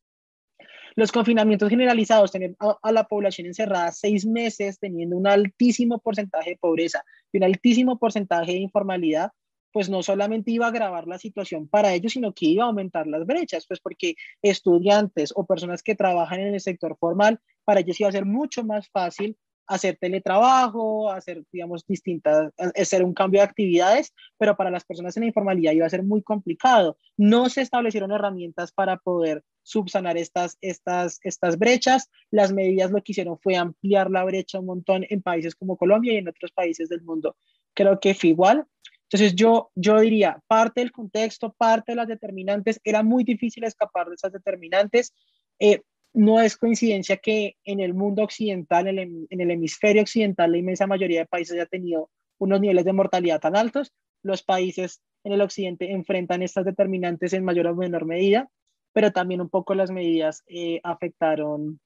Los confinamientos generalizados, tener a, la población encerrada seis meses teniendo un altísimo porcentaje de pobreza y un altísimo porcentaje de informalidad, pues no solamente iba a agravar la situación para ellos, sino que iba a aumentar las brechas, pues porque estudiantes o personas que trabajan en el sector formal, para ellos iba a ser mucho más fácil hacer teletrabajo, hacer, digamos, distintas, hacer un cambio de actividades, pero para las personas en la informalidad iba a ser muy complicado. No se establecieron herramientas para poder subsanar estas, estas, estas brechas. Las medidas lo que hicieron fue ampliar la brecha un montón en países como Colombia y en otros países del mundo. Creo que fue igual. Entonces yo, yo diría, parte del contexto, parte de las determinantes, era muy difícil escapar de esas determinantes. Eh, no es coincidencia que en el mundo occidental, en el, hemisferio occidental, la inmensa mayoría de países haya tenido unos niveles de mortalidad tan altos. Los países en el occidente enfrentan estas determinantes en mayor o menor medida, pero también un poco las medidas eh, afectaron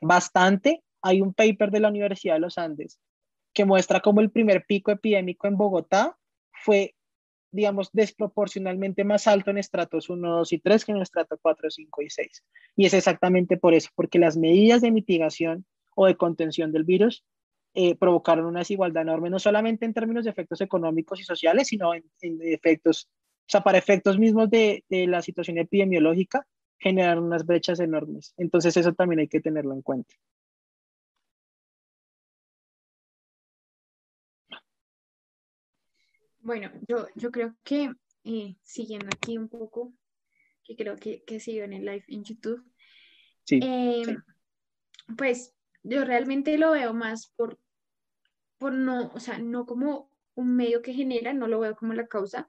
bastante. Hay un paper de la Universidad de los Andes que muestra cómo el primer pico epidémico en Bogotá fue, digamos, desproporcionalmente más alto en estratos 1, 2 y 3 que en estratos 4, 5 y 6. Y es exactamente por eso, porque las medidas de mitigación o de contención del virus eh, provocaron una desigualdad enorme, no solamente en términos de efectos económicos y sociales, sino en, efectos, o sea, para efectos mismos de la situación epidemiológica, generaron unas brechas enormes. Entonces eso también hay que tenerlo en cuenta. Bueno, yo, yo creo que eh, siguiendo aquí un poco, que creo que, que sigo en el live en YouTube, sí, eh, pues yo realmente lo veo más por por no, o sea, no como un medio que genera, no lo veo como la causa.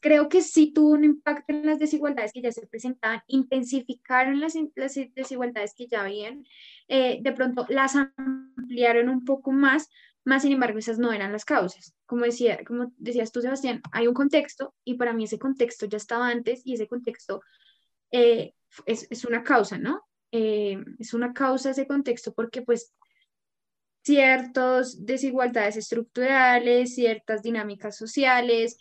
Creo que sí tuvo un impacto en las desigualdades que ya se presentaban, intensificaron las, las desigualdades que ya habían, eh, de pronto las ampliaron un poco más, más sin embargo esas no eran las causas. Como, decía, como decías tú, Sebastián, hay un contexto y para mí ese contexto ya estaba antes y ese contexto eh, es, es, una causa, ¿no? Eh, es una causa ese contexto porque pues ciertas desigualdades estructurales, ciertas dinámicas sociales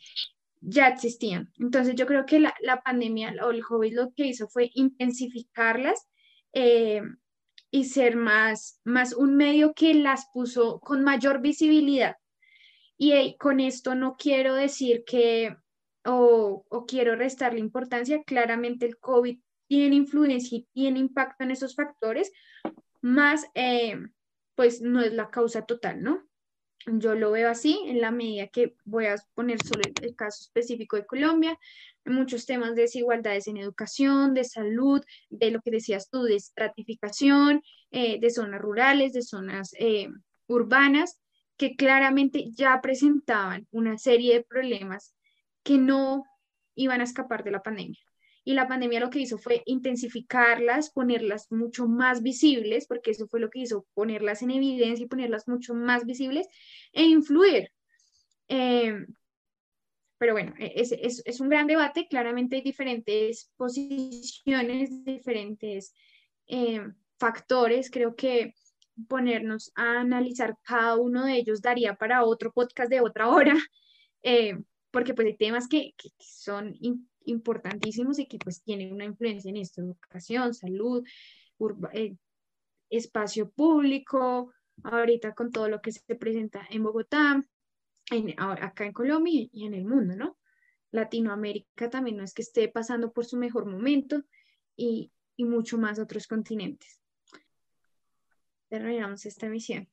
ya existían. Entonces yo creo que la, la pandemia o el COVID lo que hizo fue intensificarlas eh, y ser más, más un medio que las puso con mayor visibilidad. Y con esto no quiero decir que o, o quiero restarle importancia, claramente el COVID tiene influencia y tiene impacto en esos factores, más eh, pues no es la causa total, ¿no? Yo lo veo así en la medida que voy a poner solo el caso específico de Colombia, muchos temas de desigualdades en educación, de salud, de lo que decías tú, de estratificación, eh, de zonas rurales, de zonas eh, urbanas, que claramente ya presentaban una serie de problemas que no iban a escapar de la pandemia y la pandemia lo que hizo fue intensificarlas, ponerlas mucho más visibles, porque eso fue lo que hizo, ponerlas en evidencia y ponerlas mucho más visibles e influir. Em, pero bueno, e, es, es, es, un gran debate, claramente hay diferentes posiciones, diferentes em, factores, creo que ponernos a analizar cada uno de ellos daría para otro podcast de otra hora, em, porque pues hay temas que, que son importantísimos y que pues tienen una influencia en esto, educación, salud, eh, espacio público, ahorita con todo lo que se presenta en Bogotá, en, acá en Colombia y en el mundo, ¿no? Latinoamérica también no es que esté pasando por su mejor momento y, y mucho más otros continentes. Terminamos esta emisión.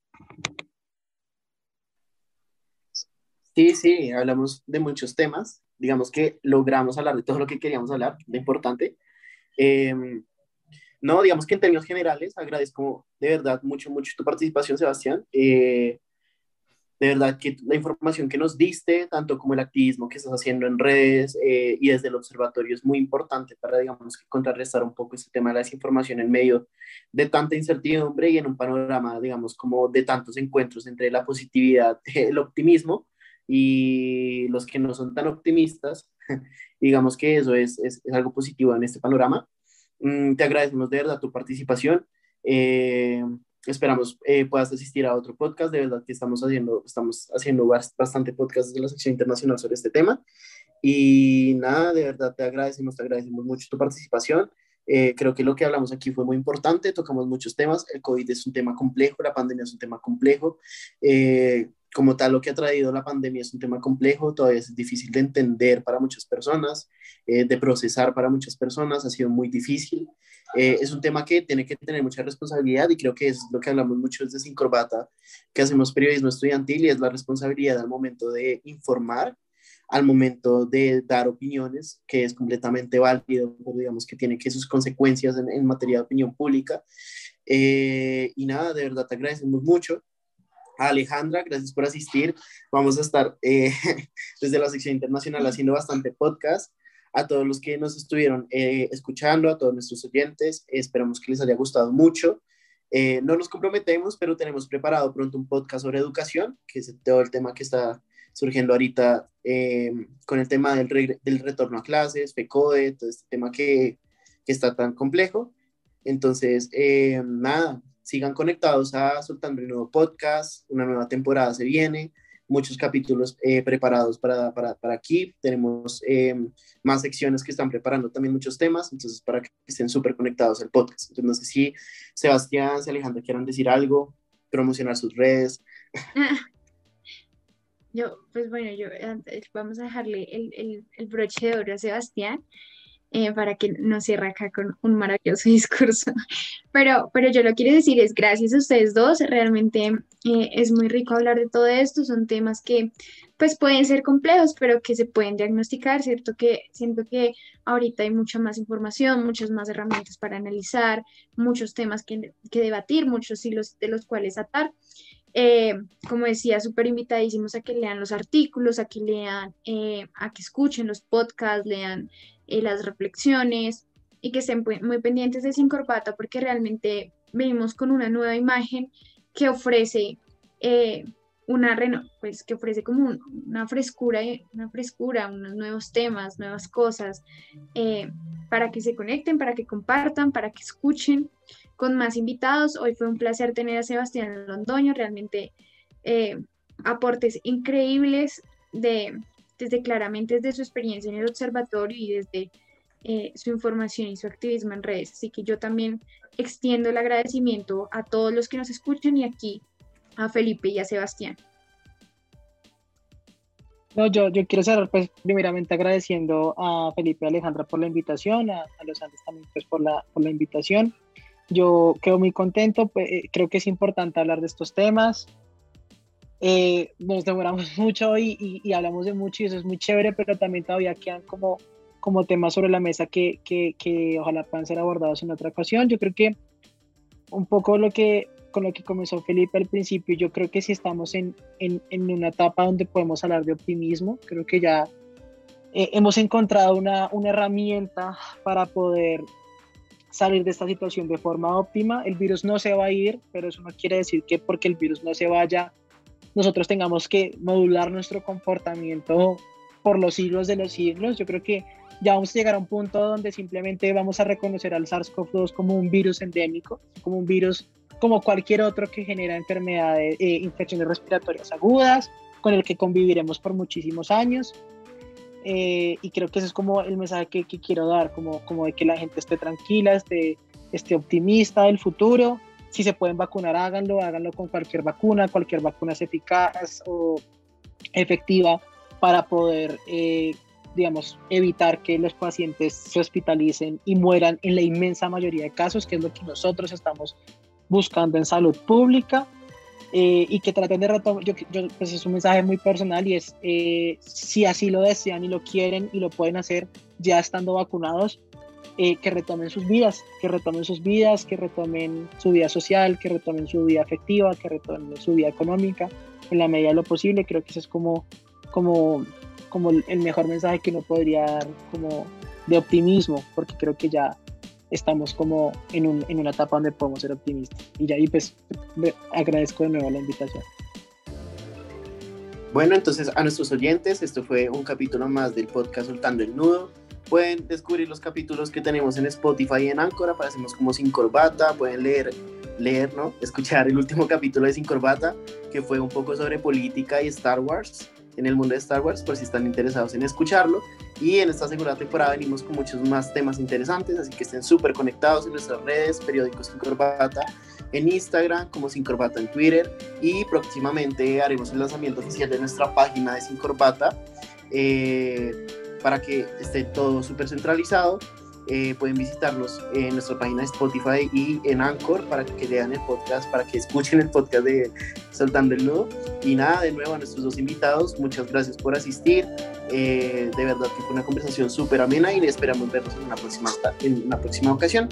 Sí, sí, hablamos de muchos temas digamos que logramos hablar de todo lo que queríamos hablar, de importante. Em, no, digamos que en términos generales agradezco de verdad mucho, mucho tu participación, Sebastián. Eh, de verdad que la información que nos diste, tanto como el activismo que estás haciendo en redes eh, y desde el observatorio es muy importante para, digamos, contrarrestar un poco este tema de la desinformación en medio de tanta incertidumbre y en un panorama, digamos, como de tantos encuentros entre la positividad, el optimismo y los que no son tan optimistas, digamos que eso es, es, algo positivo en este panorama. Mm, te agradecemos de verdad tu participación. Eh, esperamos eh, puedas asistir a otro podcast. De verdad que estamos haciendo, estamos haciendo bastante podcast de la sección internacional sobre este tema. Y nada, de verdad te agradecemos, te agradecemos mucho tu participación. Eh, creo que lo que hablamos aquí fue muy importante, tocamos muchos temas. El COVID es un tema complejo, la pandemia es un tema complejo. Eh, como tal, lo que ha traído la pandemia es un tema complejo, todavía es difícil de entender para muchas personas, eh, de procesar para muchas personas, ha sido muy difícil. Eh, es un tema que tiene que tener mucha responsabilidad y creo que es lo que hablamos mucho desde Sin Corbata, que hacemos periodismo estudiantil y es la responsabilidad al momento de informar, al momento de dar opiniones, que es completamente válido, pero digamos que tiene que sus consecuencias en, materia de opinión pública. Eh, y nada, de verdad te agradecemos mucho. Alejandra, gracias por asistir. Vamos a estar eh, desde la sección internacional haciendo bastante podcast. A todos los que nos estuvieron eh, escuchando, a todos nuestros oyentes, esperamos que les haya gustado mucho. Eh, no nos comprometemos, pero tenemos preparado pronto un podcast sobre educación, que es todo el tema que está surgiendo ahorita con el tema del, del, retorno a clases, FECODE, todo este tema que, que está tan complejo. Entonces, nada, sigan conectados a Soltando el Nuevo Podcast, una nueva temporada se viene, muchos capítulos eh, preparados para, para, para, aquí, tenemos eh, más secciones que están preparando también muchos temas, entonces para que estén súper conectados al podcast. Entonces no sé si Sebastián, si Alejandra quieran decir algo, promocionar sus redes. Yo, pues bueno, yo vamos a dejarle el, el, el broche de oro a Sebastián. Eh, para que no cierre acá con un maravilloso discurso. Pero, pero yo lo quiero decir es gracias a ustedes dos, realmente eh, es muy rico hablar de todo esto, son temas que pues pueden ser complejos, pero que se pueden diagnosticar, ¿cierto? Que siento que ahorita hay mucha más información, muchas más herramientas para analizar, muchos temas que, que debatir, muchos hilos de los cuales atar. Eh, como decía, súper invitadísimos a que lean los artículos, a que lean, eh, a que escuchen los podcasts, lean eh, las reflexiones y que estén muy pendientes de Sin Corbata porque realmente venimos con una nueva imagen que ofrece una pues que ofrece como una frescura, una frescura, unos nuevos temas, nuevas cosas, para que se conecten, para que compartan, para que escuchen con más invitados. Hoy fue un placer tener a Sebastián Londoño, realmente eh, aportes increíbles de, desde claramente desde su experiencia en el observatorio y desde eh, su información y su activismo en redes. Así que yo también extiendo el agradecimiento a todos los que nos escuchan y aquí a Felipe y a Sebastián. No, yo, yo quiero cerrar pues primeramente agradeciendo a Felipe y Alejandra por la invitación, a, los Andes también pues por la, por la invitación. Yo quedo muy contento, pues, eh, creo que es importante hablar de estos temas. Eh, nos demoramos mucho y, y, hablamos de mucho y eso es muy chévere, pero también todavía quedan como, como temas sobre la mesa que, que, que ojalá puedan ser abordados en otra ocasión. Yo creo que un poco lo que, con lo que comenzó Felipe al principio, yo creo que si estamos en, en, en una etapa donde podemos hablar de optimismo, creo que ya eh, hemos encontrado una, una herramienta para poder salir de esta situación de forma óptima. El virus no se va a ir, pero eso no quiere decir que porque el virus no se vaya, nosotros tengamos que modular nuestro comportamiento por los siglos de los siglos. Yo creo que ya vamos a llegar a un punto donde simplemente vamos a reconocer al SARS-CoV-2 como un virus endémico, como un virus como cualquier otro que genera enfermedades, eh, infecciones respiratorias agudas, con el que conviviremos por muchísimos años. Eh, y creo que ese es como el mensaje que, quiero dar, como, como de que la gente esté tranquila, esté, esté optimista del futuro. Si se pueden vacunar, háganlo, háganlo con cualquier vacuna, cualquier vacuna es eficaz o efectiva para poder, eh, digamos, evitar que los pacientes se hospitalicen y mueran en la inmensa mayoría de casos, que es lo que nosotros estamos buscando en salud pública. Eh, y que traten de retomar, yo, pues es un mensaje muy personal y es, eh, si así lo desean y lo quieren y lo pueden hacer ya estando vacunados, eh, que retomen sus vidas, que retomen sus vidas, que retomen su vida social, que retomen su vida afectiva, que retomen su vida económica en la medida de lo posible. Creo que ese es como, como, como el mejor mensaje que uno podría dar como de optimismo, porque creo que ya estamos como en, un, en una etapa donde podemos ser optimistas. Y ya ahí pues agradezco de nuevo la invitación. Bueno, entonces a nuestros oyentes, esto fue un capítulo más del podcast Soltando el Nudo. Pueden descubrir los capítulos que tenemos en Spotify y en Anchor, aparecemos como Sin Corbata, pueden leer, leer, ¿no? Escuchar el último capítulo de Sin Corbata, que fue un poco sobre política y Star Wars en el mundo de Star Wars, por si están interesados en escucharlo. Y en esta segunda temporada venimos con muchos más temas interesantes, así que estén súper conectados en nuestras redes, periódicos Sin Corbata en Instagram, como Sin Corbata en Twitter, y próximamente haremos el lanzamiento oficial de nuestra página de Sin Corbata eh, para que esté todo súper centralizado eh, pueden visitarlos en nuestra página de Spotify y en Anchor para que lean el podcast, para que escuchen el podcast de Soltando el Nudo. Y nada, de nuevo a nuestros dos invitados, muchas gracias por asistir. Eh, de verdad que fue una conversación súper amena y esperamos vernos en una próxima, en una próxima ocasión.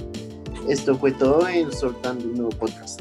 Esto fue todo en Soltando el Nudo Podcast.